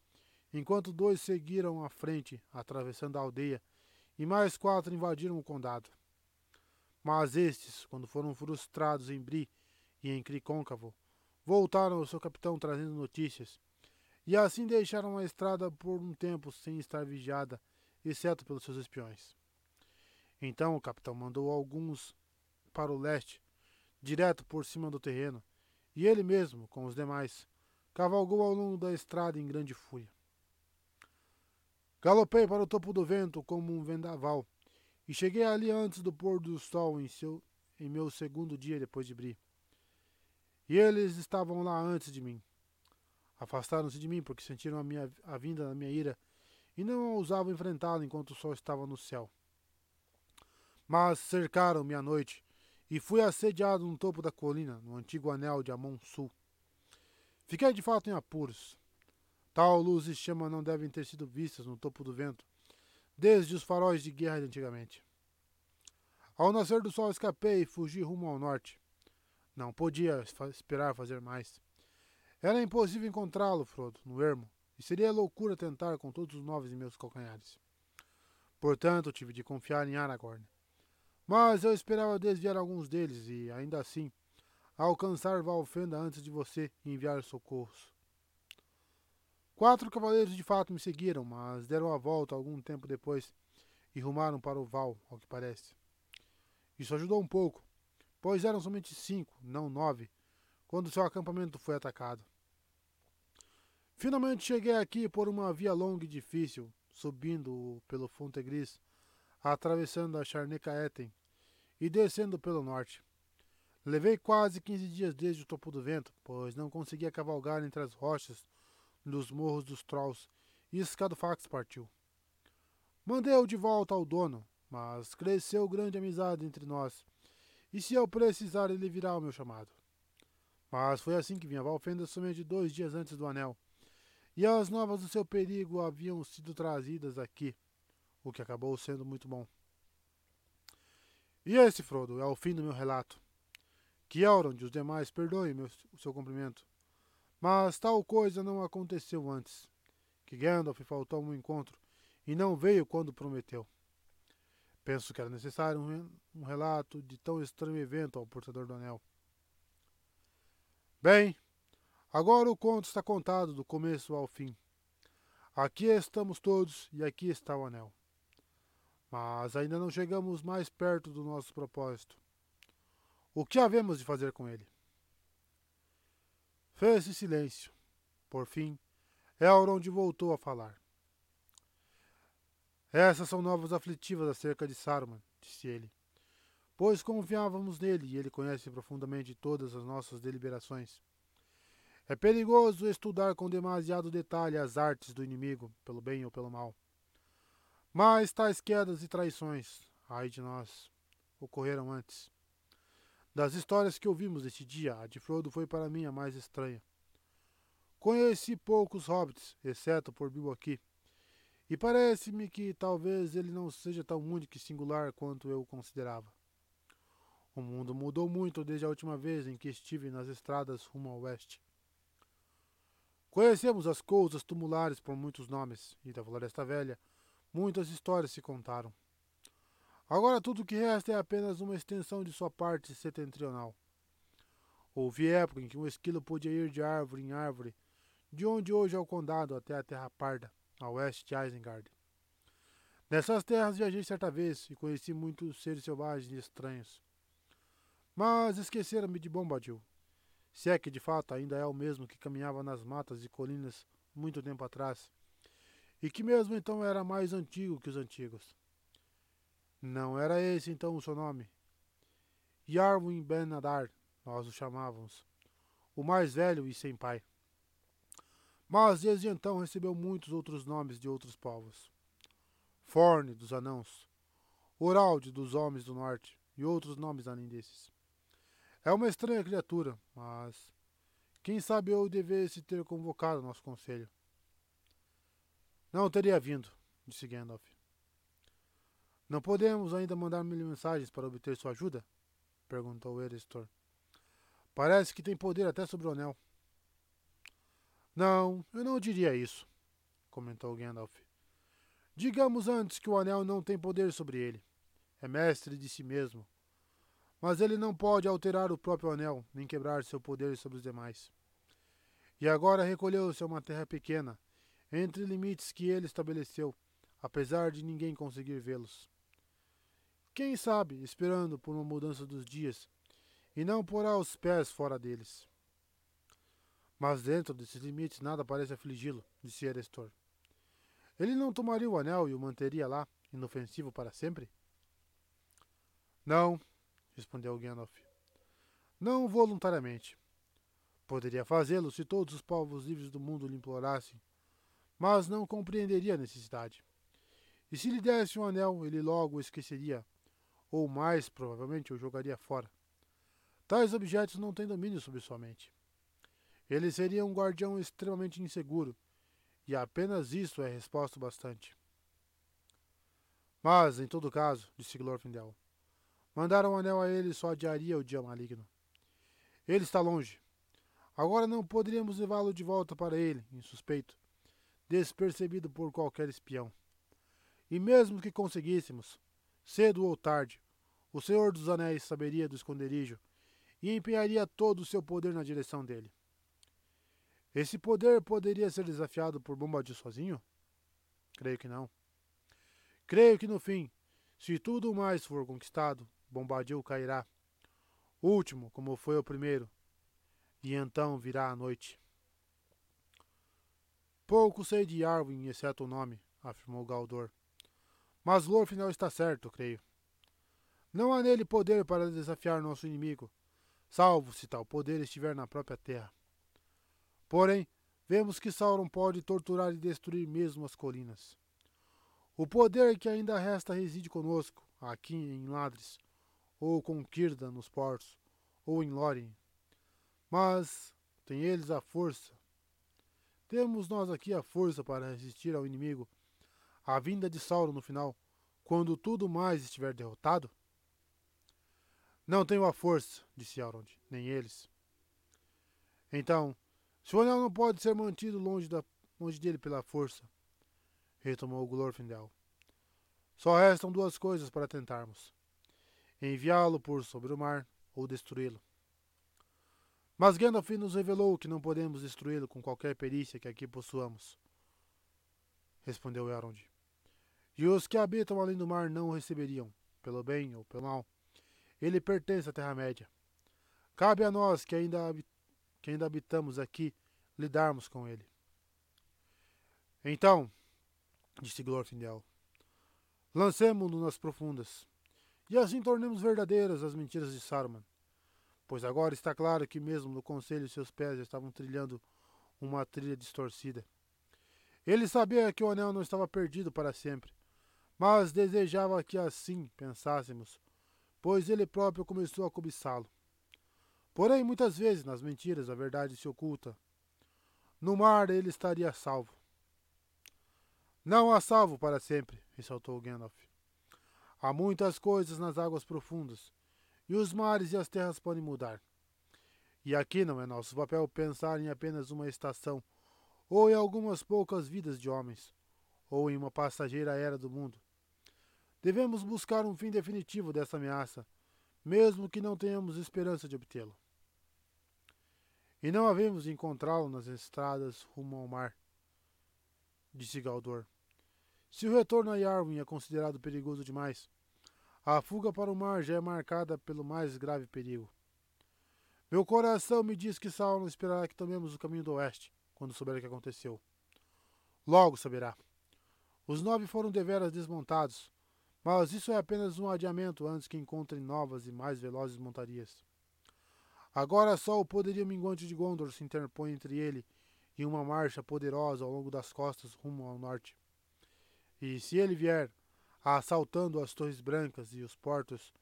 enquanto dois seguiram à frente, atravessando a aldeia, e mais quatro invadiram o condado. Mas estes, quando foram frustrados em Bri e em Cricôncavo, voltaram ao seu capitão trazendo notícias, e assim deixaram a estrada por um tempo sem estar vigiada, exceto pelos seus espiões. Então o capitão mandou alguns para o leste, direto por cima do terreno, e ele mesmo, com os demais, cavalgou ao longo da estrada em grande fúria. Galopei para o topo do vento como um vendaval, e cheguei ali antes do pôr do sol em, seu, em meu segundo dia depois de Bri. E eles estavam lá antes de mim. Afastaram-se de mim porque sentiram a, minha, a vinda da minha ira e não ousavam enfrentá-la enquanto o sol estava no céu. Mas cercaram-me à noite e fui assediado no topo da colina, no antigo anel de Amon Sul. Fiquei de fato em apuros. Tal luz e chama não devem ter sido vistas no topo do vento, desde os faróis de guerra de antigamente. Ao nascer do sol escapei e fugi rumo ao norte. Não podia esperar fazer mais. Era impossível encontrá-lo, Frodo, no ermo, e seria loucura tentar com todos os nove em meus calcanhares. Portanto, tive de confiar em Aragorn. Mas eu esperava desviar alguns deles e, ainda assim, alcançar Valfenda antes de você e enviar socorros. Quatro cavaleiros de fato me seguiram, mas deram a volta algum tempo depois e rumaram para o Val, ao que parece. Isso ajudou um pouco, pois eram somente cinco, não nove, quando seu acampamento foi atacado. Finalmente cheguei aqui por uma via longa e difícil, subindo pelo Fontegris, atravessando a Charnecaetem e descendo pelo norte. Levei quase 15 dias desde o topo do vento, pois não conseguia cavalgar entre as rochas nos morros dos Trolls e Scadofax partiu. Mandei-o de volta ao dono, mas cresceu grande amizade entre nós, e se eu precisar ele virá ao meu chamado. Mas foi assim que vinha Valfenda somente dois dias antes do anel, e as novas do seu perigo haviam sido trazidas aqui, o que acabou sendo muito bom. E esse, Frodo, é o fim do meu relato. Que Elrond e os demais perdoem meu, o seu cumprimento. Mas tal coisa não aconteceu antes. Que Gandalf faltou um encontro e não veio quando prometeu. Penso que era necessário um, um relato de tão estranho evento ao portador do anel. Bem, agora o conto está contado do começo ao fim. Aqui estamos todos e aqui está o anel mas ainda não chegamos mais perto do nosso propósito. O que havemos de fazer com ele? Fez-se silêncio. Por fim, Elrond voltou a falar. Essas são novas aflitivas acerca de Saruman, disse ele. Pois confiávamos nele e ele conhece profundamente todas as nossas deliberações. É perigoso estudar com demasiado detalhe as artes do inimigo, pelo bem ou pelo mal. Mas tais quedas e traições, ai de nós, ocorreram antes. Das histórias que ouvimos este dia, a de Frodo foi para mim a mais estranha. Conheci poucos hobbits, exceto por Bilbo aqui, e parece-me que talvez ele não seja tão único e singular quanto eu considerava. O mundo mudou muito desde a última vez em que estive nas estradas rumo ao oeste. Conhecemos as coisas tumulares por muitos nomes, e da Floresta Velha muitas histórias se contaram. Agora tudo o que resta é apenas uma extensão de sua parte setentrional. Houve época em que um esquilo podia ir de árvore em árvore, de onde hoje é o condado até a Terra Parda, a oeste de Isengard. Nessas terras viajei certa vez e conheci muitos seres selvagens e estranhos. Mas esqueceram-me de Bombadil, se é que de fato ainda é o mesmo que caminhava nas matas e colinas muito tempo atrás, e que mesmo então era mais antigo que os antigos. Não era esse então o seu nome? Yarwin Ben Nadar, nós o chamávamos, o mais velho e sem pai. Mas desde então recebeu muitos outros nomes de outros povos. Forne, dos anãos, Uralde, dos homens do norte, e outros nomes além desses. É uma estranha criatura, mas quem sabe eu devesse ter convocado nosso conselho. Não teria vindo, disse Gandalf. Não podemos ainda mandar mil mensagens para obter sua ajuda? perguntou Erestor. Parece que tem poder até sobre o anel. Não, eu não diria isso, comentou Gandalf. Digamos antes que o anel não tem poder sobre ele. É mestre de si mesmo. Mas ele não pode alterar o próprio anel, nem quebrar seu poder sobre os demais. E agora recolheu-se a uma terra pequena, entre limites que ele estabeleceu, apesar de ninguém conseguir vê-los. Quem sabe, esperando por uma mudança dos dias, e não porá os pés fora deles. Mas dentro desses limites nada parece afligi-lo, disse Erestor. Ele não tomaria o anel e o manteria lá, inofensivo para sempre? Não, respondeu Gandalf. Não voluntariamente. Poderia fazê-lo se todos os povos livres do mundo lhe implorassem, mas não compreenderia a necessidade. E se lhe desse um anel, ele logo o esqueceria, ou mais provavelmente o jogaria fora. Tais objetos não têm domínio sobre sua mente. Ele seria um guardião extremamente inseguro, e apenas isso é resposta bastante. Mas, em todo caso, disse Glorfindel, mandaram um anel a ele só adiaria o dia maligno. Ele está longe. Agora não poderíamos levá-lo de volta para ele, insuspeito, despercebido por qualquer espião. E mesmo que conseguíssemos, cedo ou tarde, o Senhor dos Anéis saberia do esconderijo e empenharia todo o seu poder na direção dele. Esse poder poderia ser desafiado por Bombadil sozinho? Creio que não. Creio que no fim, se tudo mais for conquistado, Bombadil cairá. Último, como foi o primeiro, e então virá a noite. Pouco sei de Arwen, exceto o nome, afirmou Galdor. Mas Lorfinel está certo, creio. Não há nele poder para desafiar nosso inimigo, salvo se tal poder estiver na própria terra. Porém, vemos que Sauron pode torturar e destruir mesmo as colinas. O poder que ainda resta reside conosco, aqui em Ladres, ou com Círdan nos portos, ou em Lórien. Mas tem eles a força. Temos nós aqui a força para resistir ao inimigo, à vinda de Sauron no final, quando tudo mais estiver derrotado? Não tenho a força, disse Elrond, nem eles. Então, se o anel não pode ser mantido longe, da, longe dele pela força, retomou Glorfindel. Só restam duas coisas para tentarmos: enviá-lo por sobre o mar ou destruí-lo. Mas Gandalf nos revelou que não podemos destruí-lo com qualquer perícia que aqui possuamos. Respondeu Elrond. E os que habitam além do mar não o receberiam, pelo bem ou pelo mal. Ele pertence à Terra-média. Cabe a nós que ainda que ainda habitamos aqui, lidarmos com ele. Então, disse Glorfindel, lancemo-no nas profundas, e assim tornemos verdadeiras as mentiras de Saruman. Pois agora está claro que mesmo no conselho seus pés estavam trilhando uma trilha distorcida. Ele sabia que o anel não estava perdido para sempre, Mas desejava que assim pensássemos, pois ele próprio começou a cobiçá-lo. Porém, muitas vezes, nas mentiras, a verdade se oculta. No mar ele estaria salvo. Não há salvo para sempre, ressaltou Gandalf. Há muitas coisas nas águas profundas, e os mares e as terras podem mudar. E aqui não é nosso papel pensar em apenas uma estação, ou em algumas poucas vidas de homens, ou em uma passageira era do mundo. Devemos buscar um fim definitivo dessa ameaça, mesmo que não tenhamos esperança de obtê-lo. E não havemos encontrá-lo nas estradas rumo ao mar, disse Galdor. Se o retorno a Yarwin é considerado perigoso demais, a fuga para o mar já é marcada pelo mais grave perigo. Meu coração me diz que Sauron esperará que tomemos o caminho do oeste, quando souber o que aconteceu. Logo saberá. Os nove foram deveras desmontados, mas isso é apenas um adiamento antes que encontrem novas e mais velozes montarias. Agora só o poderio minguante de Gondor se interpõe entre ele e uma marcha poderosa ao longo das costas rumo ao norte. E se ele vier, assaltando as torres brancas e os portos,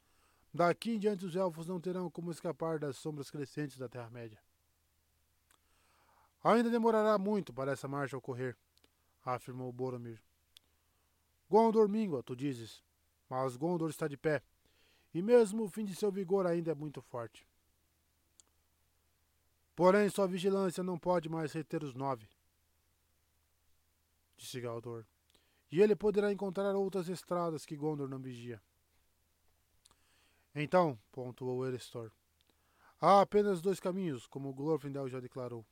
daqui em diante os elfos não terão como escapar das sombras crescentes da Terra-média. Ainda demorará muito para essa marcha ocorrer, afirmou Boromir. Gondor mingua, tu dizes, mas Gondor está de pé, e mesmo o fim de seu vigor ainda é muito forte. Porém, sua vigilância não pode mais reter os nove, disse Galdor. E ele poderá encontrar outras estradas que Gondor não vigia. Então, pontuou Erestor, há apenas dois caminhos, como Glorfindel já declarou.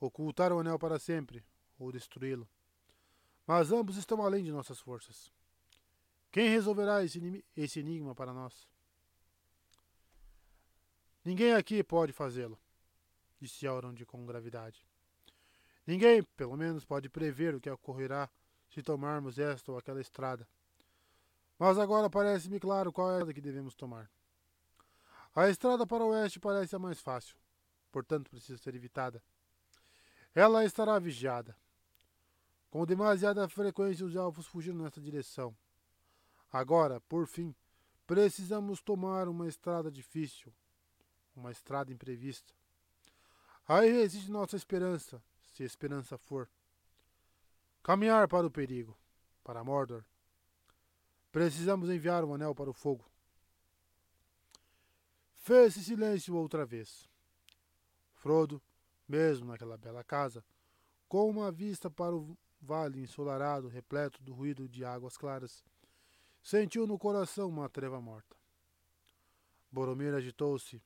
Ocultar o anel para sempre, ou destruí-lo. Mas ambos estão além de nossas forças. Quem resolverá esse, esse enigma para nós? Ninguém aqui pode fazê-lo disse Elrond com gravidade. Ninguém, pelo menos, pode prever o que ocorrerá se tomarmos esta ou aquela estrada. Mas agora parece-me claro qual é a que devemos tomar. A estrada para o oeste parece a mais fácil, portanto precisa ser evitada. Ela estará vigiada. Com demasiada frequência os elfos fugiram nessa direção. Agora, por fim, precisamos tomar uma estrada difícil, uma estrada imprevista. Aí reside nossa esperança, se esperança for. Caminhar para o perigo, para Mordor. Precisamos enviar o anel para o fogo. Fez-se silêncio outra vez. Frodo, mesmo naquela bela casa, com uma vista para o vale ensolarado, repleto do ruído de águas claras, sentiu no coração uma treva morta. Boromir agitou-se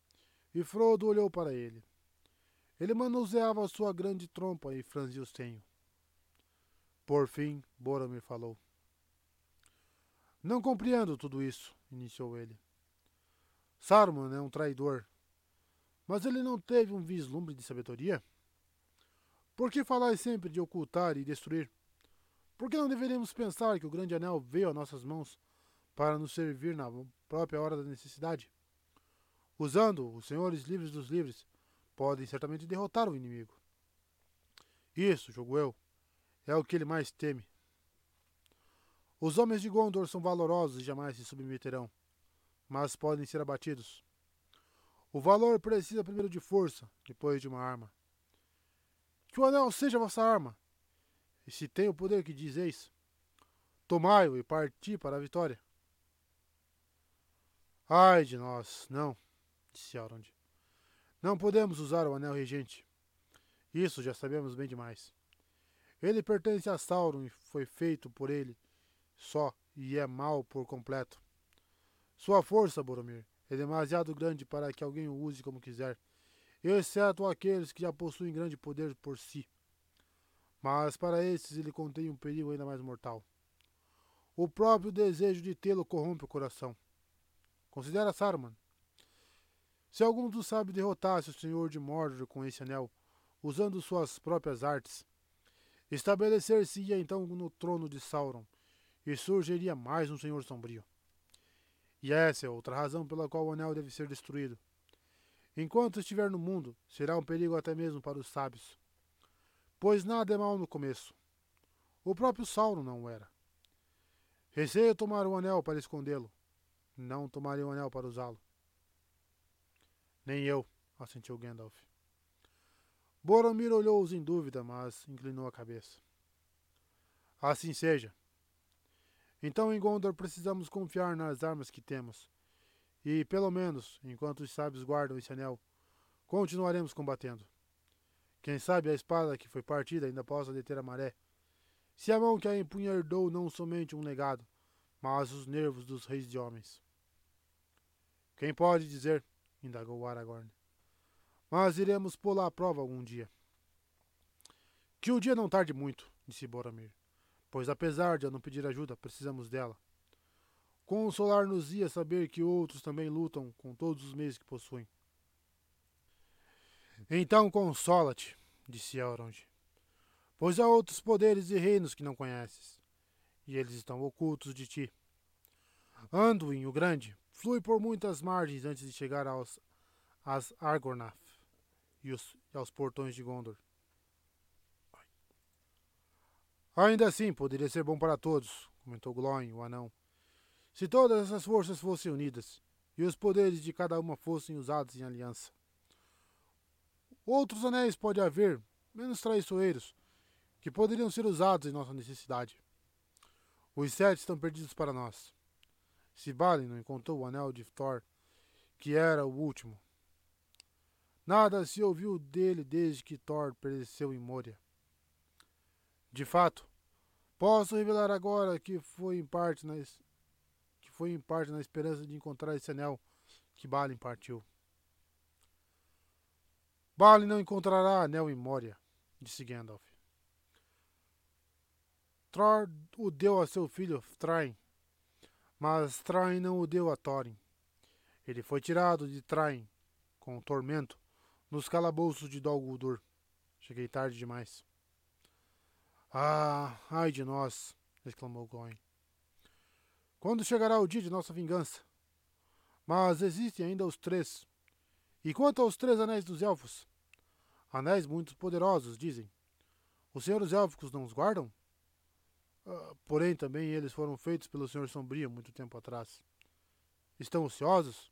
e Frodo olhou para ele. Ele manuseava sua grande trompa e franzia o senho. Por fim, Boromir falou. Não compreendo tudo isso, iniciou ele. Saruman é um traidor. Mas ele não teve um vislumbre de sabedoria? Por que falar sempre de ocultar e destruir? Por que não deveríamos pensar que o grande anel veio a nossas mãos para nos servir na própria hora da necessidade? Usando os senhores livres dos livres podem certamente derrotar o inimigo. Isso, jogo eu, é o que ele mais teme. Os homens de Gondor são valorosos e jamais se submeterão, mas podem ser abatidos. O valor precisa primeiro de força, depois de uma arma. Que o anel seja vossa arma, e se tem o poder que dizeis, tomai-o e parti para a vitória. Ai de nós, não, disse Elrond. Não podemos usar o anel regente. Isso já sabemos bem demais. Ele pertence a Sauron e foi feito por ele só e é mau por completo. Sua força, Boromir, é demasiado grande para que alguém o use como quiser, exceto aqueles que já possuem grande poder por si. Mas para esses ele contém um perigo ainda mais mortal. O próprio desejo de tê-lo corrompe o coração. Considera Saruman. Se algum dos sábios derrotasse o senhor de Mordor com esse anel, usando suas próprias artes, estabelecer-se-ia então no trono de Sauron, e surgiria mais um senhor sombrio. E essa é outra razão pela qual o anel deve ser destruído. Enquanto estiver no mundo, será um perigo até mesmo para os sábios. Pois nada é mal no começo. O próprio Sauron não o era. Receio tomar o anel para escondê-lo. Não tomaria o anel para usá-lo. Nem eu, assentiu Gandalf. Boromir olhou-os em dúvida, mas inclinou a cabeça. Assim seja. Então em Gondor precisamos confiar nas armas que temos. E, pelo menos, enquanto os sábios guardam esse anel, continuaremos combatendo. Quem sabe a espada que foi partida ainda possa deter a maré. Se a mão que a empunha herdou não somente um legado, mas os nervos dos reis de homens. Quem pode dizer? Indagou Aragorn. Mas iremos pô-la à prova algum dia. Que o dia não tarde muito, disse Boromir, pois apesar de eu não pedir ajuda, precisamos dela. Consolar-nos-ia saber que outros também lutam com todos os meios que possuem. Então consola-te, disse Elrond, pois há outros poderes e reinos que não conheces, e eles estão ocultos de ti. Anduin, o Grande, flui por muitas margens antes de chegar aos às Argonath e, os, e aos portões de Gondor. Ainda assim, poderia ser bom para todos, comentou Glóin, o anão. Se todas essas forças fossem unidas e os poderes de cada uma fossem usados em aliança. Outros anéis pode haver, menos traiçoeiros, que poderiam ser usados em nossa necessidade. Os sete estão perdidos para nós. Se Balin não encontrou o anel de Thor, que era o último. Nada se ouviu dele desde que Thor pereceu em Moria. De fato, posso revelar agora que foi em parte na, que foi em parte na esperança de encontrar esse anel que Balin partiu. Balin não encontrará anel em Moria, disse Gandalf. Thor o deu a seu filho Thrain, mas Thrain não o deu a Thorin. Ele foi tirado de Thrain com tormento nos calabouços de Dol Guldur. Cheguei tarde demais. Ah, ai de nós! exclamou Goin. Quando chegará o dia de nossa vingança? Mas existem ainda os três. E quanto aos três anéis dos elfos? Anéis muito poderosos, dizem. Os senhores élficos não os guardam? Uh, porém, também eles foram feitos pelo Senhor Sombrio muito tempo atrás. Estão ociosos?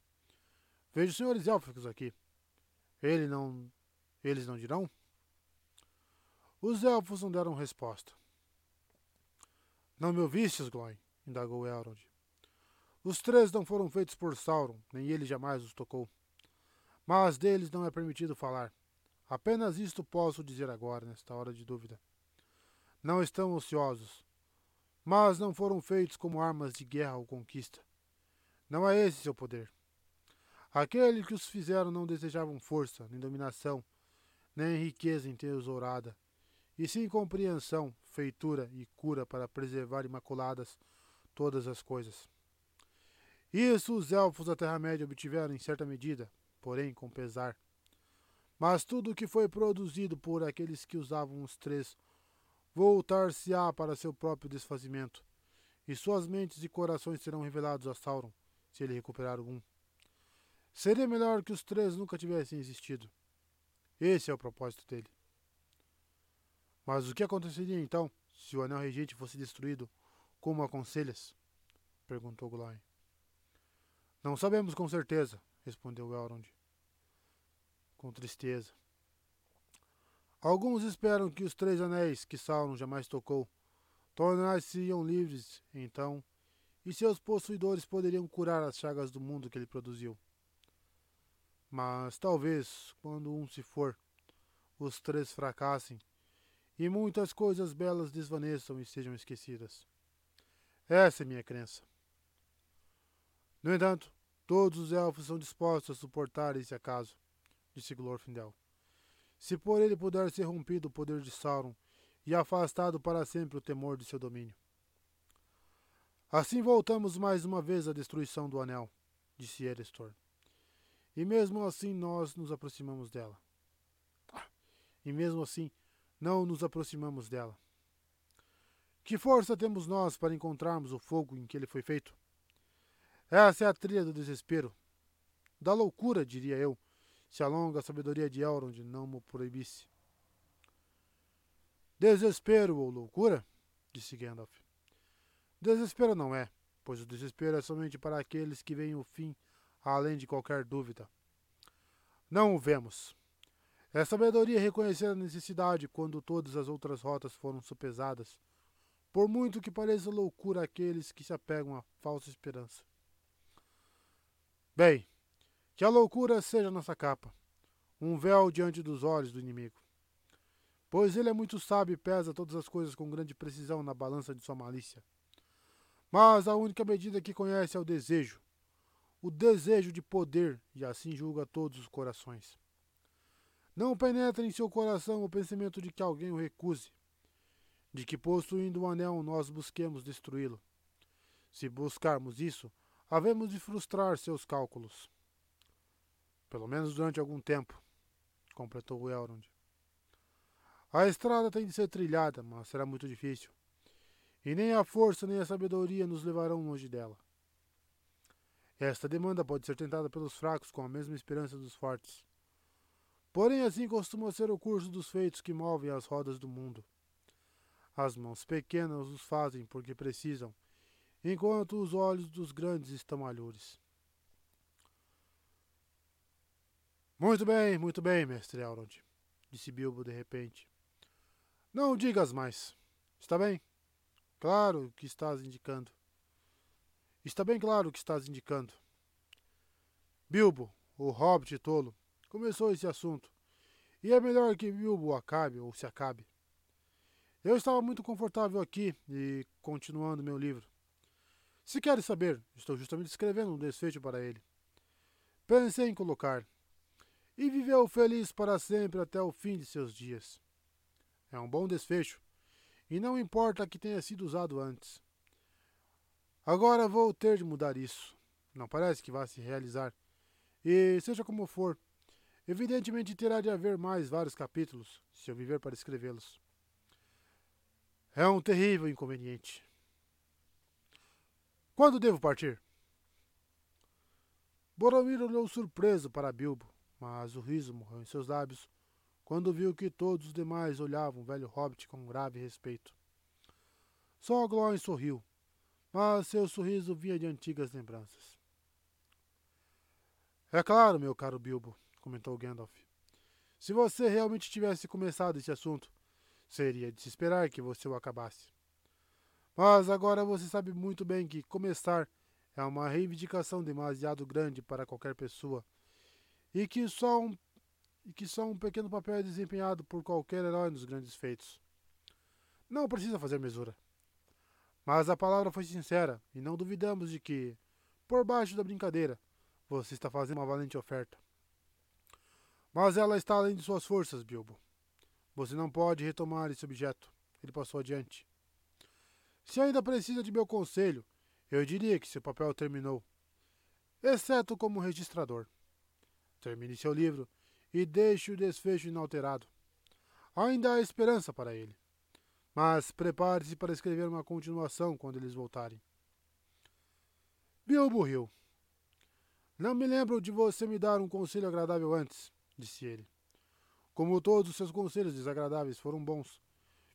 Vejo senhores élficos aqui. Ele não, eles não dirão? Os elfos não deram resposta. Não me ouvistes, Glóin? indagou Elrond. Os três não foram feitos por Sauron, nem ele jamais os tocou. Mas deles não é permitido falar. Apenas isto posso dizer agora, nesta hora de dúvida. Não estão ociosos, mas não foram feitos como armas de guerra ou conquista. Não é esse seu poder. Aquele que os fizeram não desejavam força, nem dominação, nem riqueza entesourada, e sim compreensão, feitura e cura para preservar imaculadas todas as coisas. Isso os elfos da Terra-média obtiveram em certa medida, porém com pesar. Mas tudo o que foi produzido por aqueles que usavam os três voltar-se-á para seu próprio desfazimento, e suas mentes e corações serão revelados a Sauron, se ele recuperar algum. Seria melhor que os três nunca tivessem existido. Esse é o propósito dele. Mas o que aconteceria então se o anel regente fosse destruído como aconselhas? perguntou Glóin. Não sabemos com certeza, respondeu Elrond, com tristeza. Alguns esperam que os três anéis que Sauron jamais tocou tornar-se-iam livres, então, e seus possuidores poderiam curar as chagas do mundo que ele produziu. Mas talvez, quando um se for, os três fracassem e muitas coisas belas desvaneçam e sejam esquecidas. Essa é minha crença. No entanto, todos os elfos são dispostos a suportar esse acaso, disse Glorfindel. Se por ele puder ser rompido o poder de Sauron e afastado para sempre o temor de seu domínio. Assim voltamos mais uma vez à destruição do anel, disse Erestor. E mesmo assim nós nos aproximamos dela. E mesmo assim não nos aproximamos dela. Que força temos nós para encontrarmos o fogo em que ele foi feito? Essa é a trilha do desespero, da loucura, diria eu, se a longa sabedoria de Elrond não me proibisse. Desespero ou loucura? disse Gandalf. Desespero não é, pois o desespero é somente para aqueles que veem o fim além de qualquer dúvida. Não o vemos. É sabedoria reconhecer a necessidade quando todas as outras rotas foram sopesadas, por muito que pareça loucura aqueles que se apegam à falsa esperança. Bem, que a loucura seja nossa capa, um véu diante dos olhos do inimigo. Pois ele é muito sábio e pesa todas as coisas com grande precisão na balança de sua malícia. Mas a única medida que conhece é o desejo, o desejo de poder, e assim julga todos os corações. Não penetra em seu coração o pensamento de que alguém o recuse, de que possuindo um anel nós busquemos destruí-lo. Se buscarmos isso, havemos de frustrar seus cálculos. Pelo menos durante algum tempo, completou Elrond. A estrada tem de ser trilhada, mas será muito difícil. E nem a força nem a sabedoria nos levarão longe dela. Esta demanda pode ser tentada pelos fracos com a mesma esperança dos fortes. Porém, assim costuma ser o curso dos feitos que movem as rodas do mundo. As mãos pequenas os fazem porque precisam, enquanto os olhos dos grandes estão alhures. Muito bem, muito bem, mestre Elrond, disse Bilbo de repente. Não digas mais. Está bem? Claro que estás indicando. Está bem claro que estás indicando. Bilbo, o hobbit tolo, começou esse assunto. E é melhor que Bilbo acabe ou se acabe. Eu estava muito confortável aqui e continuando meu livro. Se queres saber, estou justamente escrevendo um desfecho para ele. Pensei em colocar. E viveu feliz para sempre até o fim de seus dias. É um bom desfecho, e não importa que tenha sido usado antes. Agora vou ter de mudar isso. Não parece que vá se realizar. E seja como for, evidentemente terá de haver mais vários capítulos, se eu viver para escrevê-los. É um terrível inconveniente. Quando devo partir? Boromir olhou surpreso para Bilbo, mas o riso morreu em seus lábios quando viu que todos os demais olhavam o velho hobbit com grave respeito. Só Glóin sorriu, mas seu sorriso vinha de antigas lembranças. É claro, meu caro Bilbo, comentou Gandalf. Se você realmente tivesse começado esse assunto, seria de se esperar que você o acabasse. Mas agora você sabe muito bem que começar é uma reivindicação demasiado grande para qualquer pessoa e que só um e que só um pequeno papel é desempenhado por qualquer herói nos grandes feitos. Não precisa fazer mesura. Mas a palavra foi sincera, e não duvidamos de que, por baixo da brincadeira, você está fazendo uma valente oferta. Mas ela está além de suas forças, Bilbo. Você não pode retomar esse objeto. Ele passou adiante. Se ainda precisa de meu conselho, eu diria que seu papel terminou. Exceto como registrador. Termine seu livro e deixe o desfecho inalterado. Ainda há esperança para ele. Mas prepare-se para escrever uma continuação quando eles voltarem. Bilbo riu. Não me lembro de você me dar um conselho agradável antes, disse ele. Como todos os seus conselhos desagradáveis foram bons,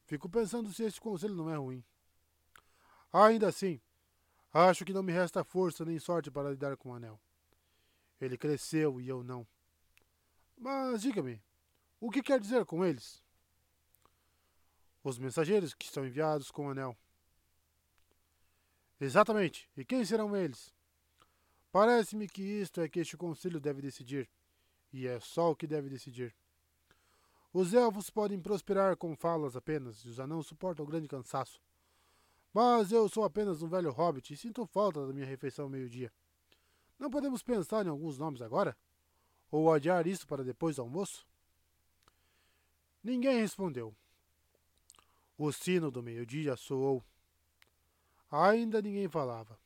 fico pensando se este conselho não é ruim. Ainda assim, acho que não me resta força nem sorte para lidar com o anel. Ele cresceu e eu não. Mas diga-me, o que quer dizer com eles? Os mensageiros que estão enviados com o anel. Exatamente. E quem serão eles? Parece-me que isto é que este conselho deve decidir. E é só o que deve decidir. Os elfos podem prosperar com falas apenas, e os anãos suportam grande cansaço. Mas eu sou apenas um velho hobbit e sinto falta da minha refeição ao meio-dia. Não podemos pensar em alguns nomes agora? ou adiar isso para depois do almoço? Ninguém respondeu. O sino do meio-dia soou. Ainda ninguém falava.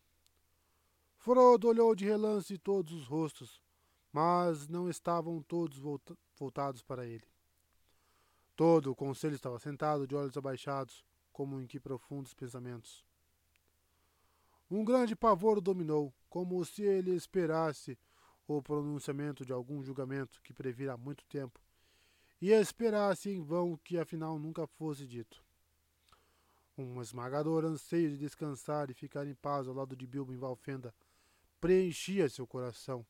Frodo olhou de relance todos os rostos, mas não estavam todos voltados para ele. Todo o conselho estava sentado de olhos abaixados, como em que profundos pensamentos. Um grande pavor o dominou, como se ele esperasse o pronunciamento de algum julgamento que previra há muito tempo, e esperasse em vão que afinal nunca fosse dito. Um esmagador anseio de descansar e ficar em paz ao lado de Bilbo em Valfenda preenchia seu coração.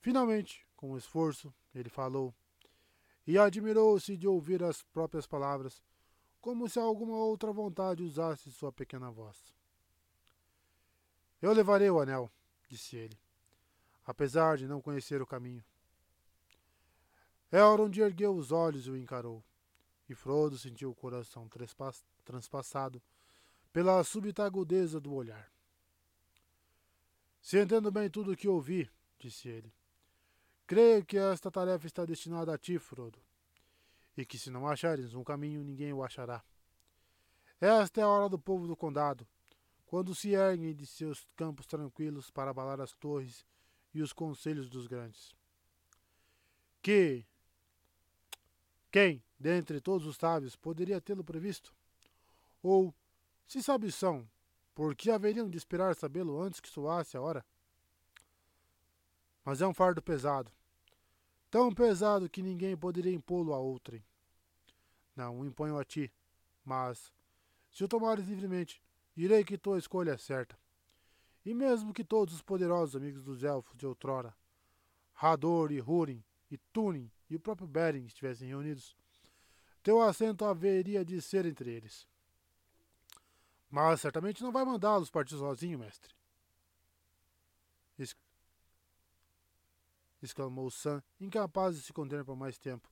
Finalmente, com esforço, ele falou, e admirou-se de ouvir as próprias palavras, como se alguma outra vontade usasse sua pequena voz. Eu levarei o anel, disse ele, apesar de não conhecer o caminho. Elrond ergueu os olhos e o encarou, e Frodo sentiu o coração transpassado pela súbita agudeza do olhar. Se entendo bem tudo o que ouvi, disse ele, creio que esta tarefa está destinada a ti, Frodo, e que se não achares um caminho, ninguém o achará. Esta é a hora do povo do condado, quando se erguem de seus campos tranquilos para abalar as torres e os conselhos dos grandes. Que, quem, dentre todos os sábios, poderia tê-lo previsto? Ou, se sábios são, por que haveriam de esperar sabê-lo antes que soasse a hora? Mas é um fardo pesado, tão pesado que ninguém poderia impô-lo a outrem. Não o imponho a ti, mas, se o tomares livremente, direi que tua escolha é certa. E mesmo que todos os poderosos amigos dos elfos de outrora, Hador e Húrin e Túrin e o próprio Beren estivessem reunidos, teu assento haveria de ser entre eles. Mas certamente não vai mandá-los partir sozinho, mestre. exclamou Sam, incapaz de se conter por mais tempo,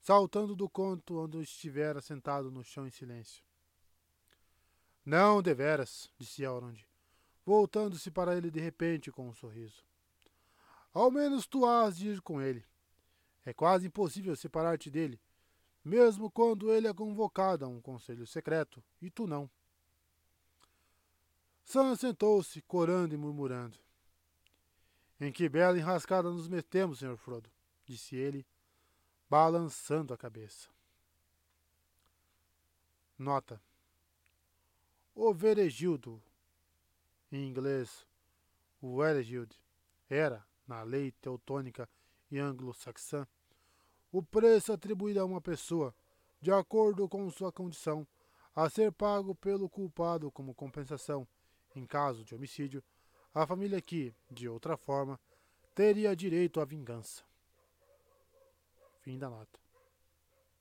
saltando do conto onde estivera sentado no chão em silêncio. Não, deveras, disse Elrond, voltando-se para ele de repente com um sorriso. Ao menos tu has de ir com ele. É quase impossível separar-te dele, mesmo quando ele é convocado a um conselho secreto, e tu não. Sam sentou-se, corando e murmurando. Em que bela enrascada nos metemos, senhor Frodo, disse ele, balançando a cabeça. Nota. O Veregildo, em inglês, o Eregild, era, na lei teutônica e anglo-saxã, o preço atribuído a uma pessoa, de acordo com sua condição, a ser pago pelo culpado como compensação, em caso de homicídio, à família que, de outra forma, teria direito à vingança. Fim da nota.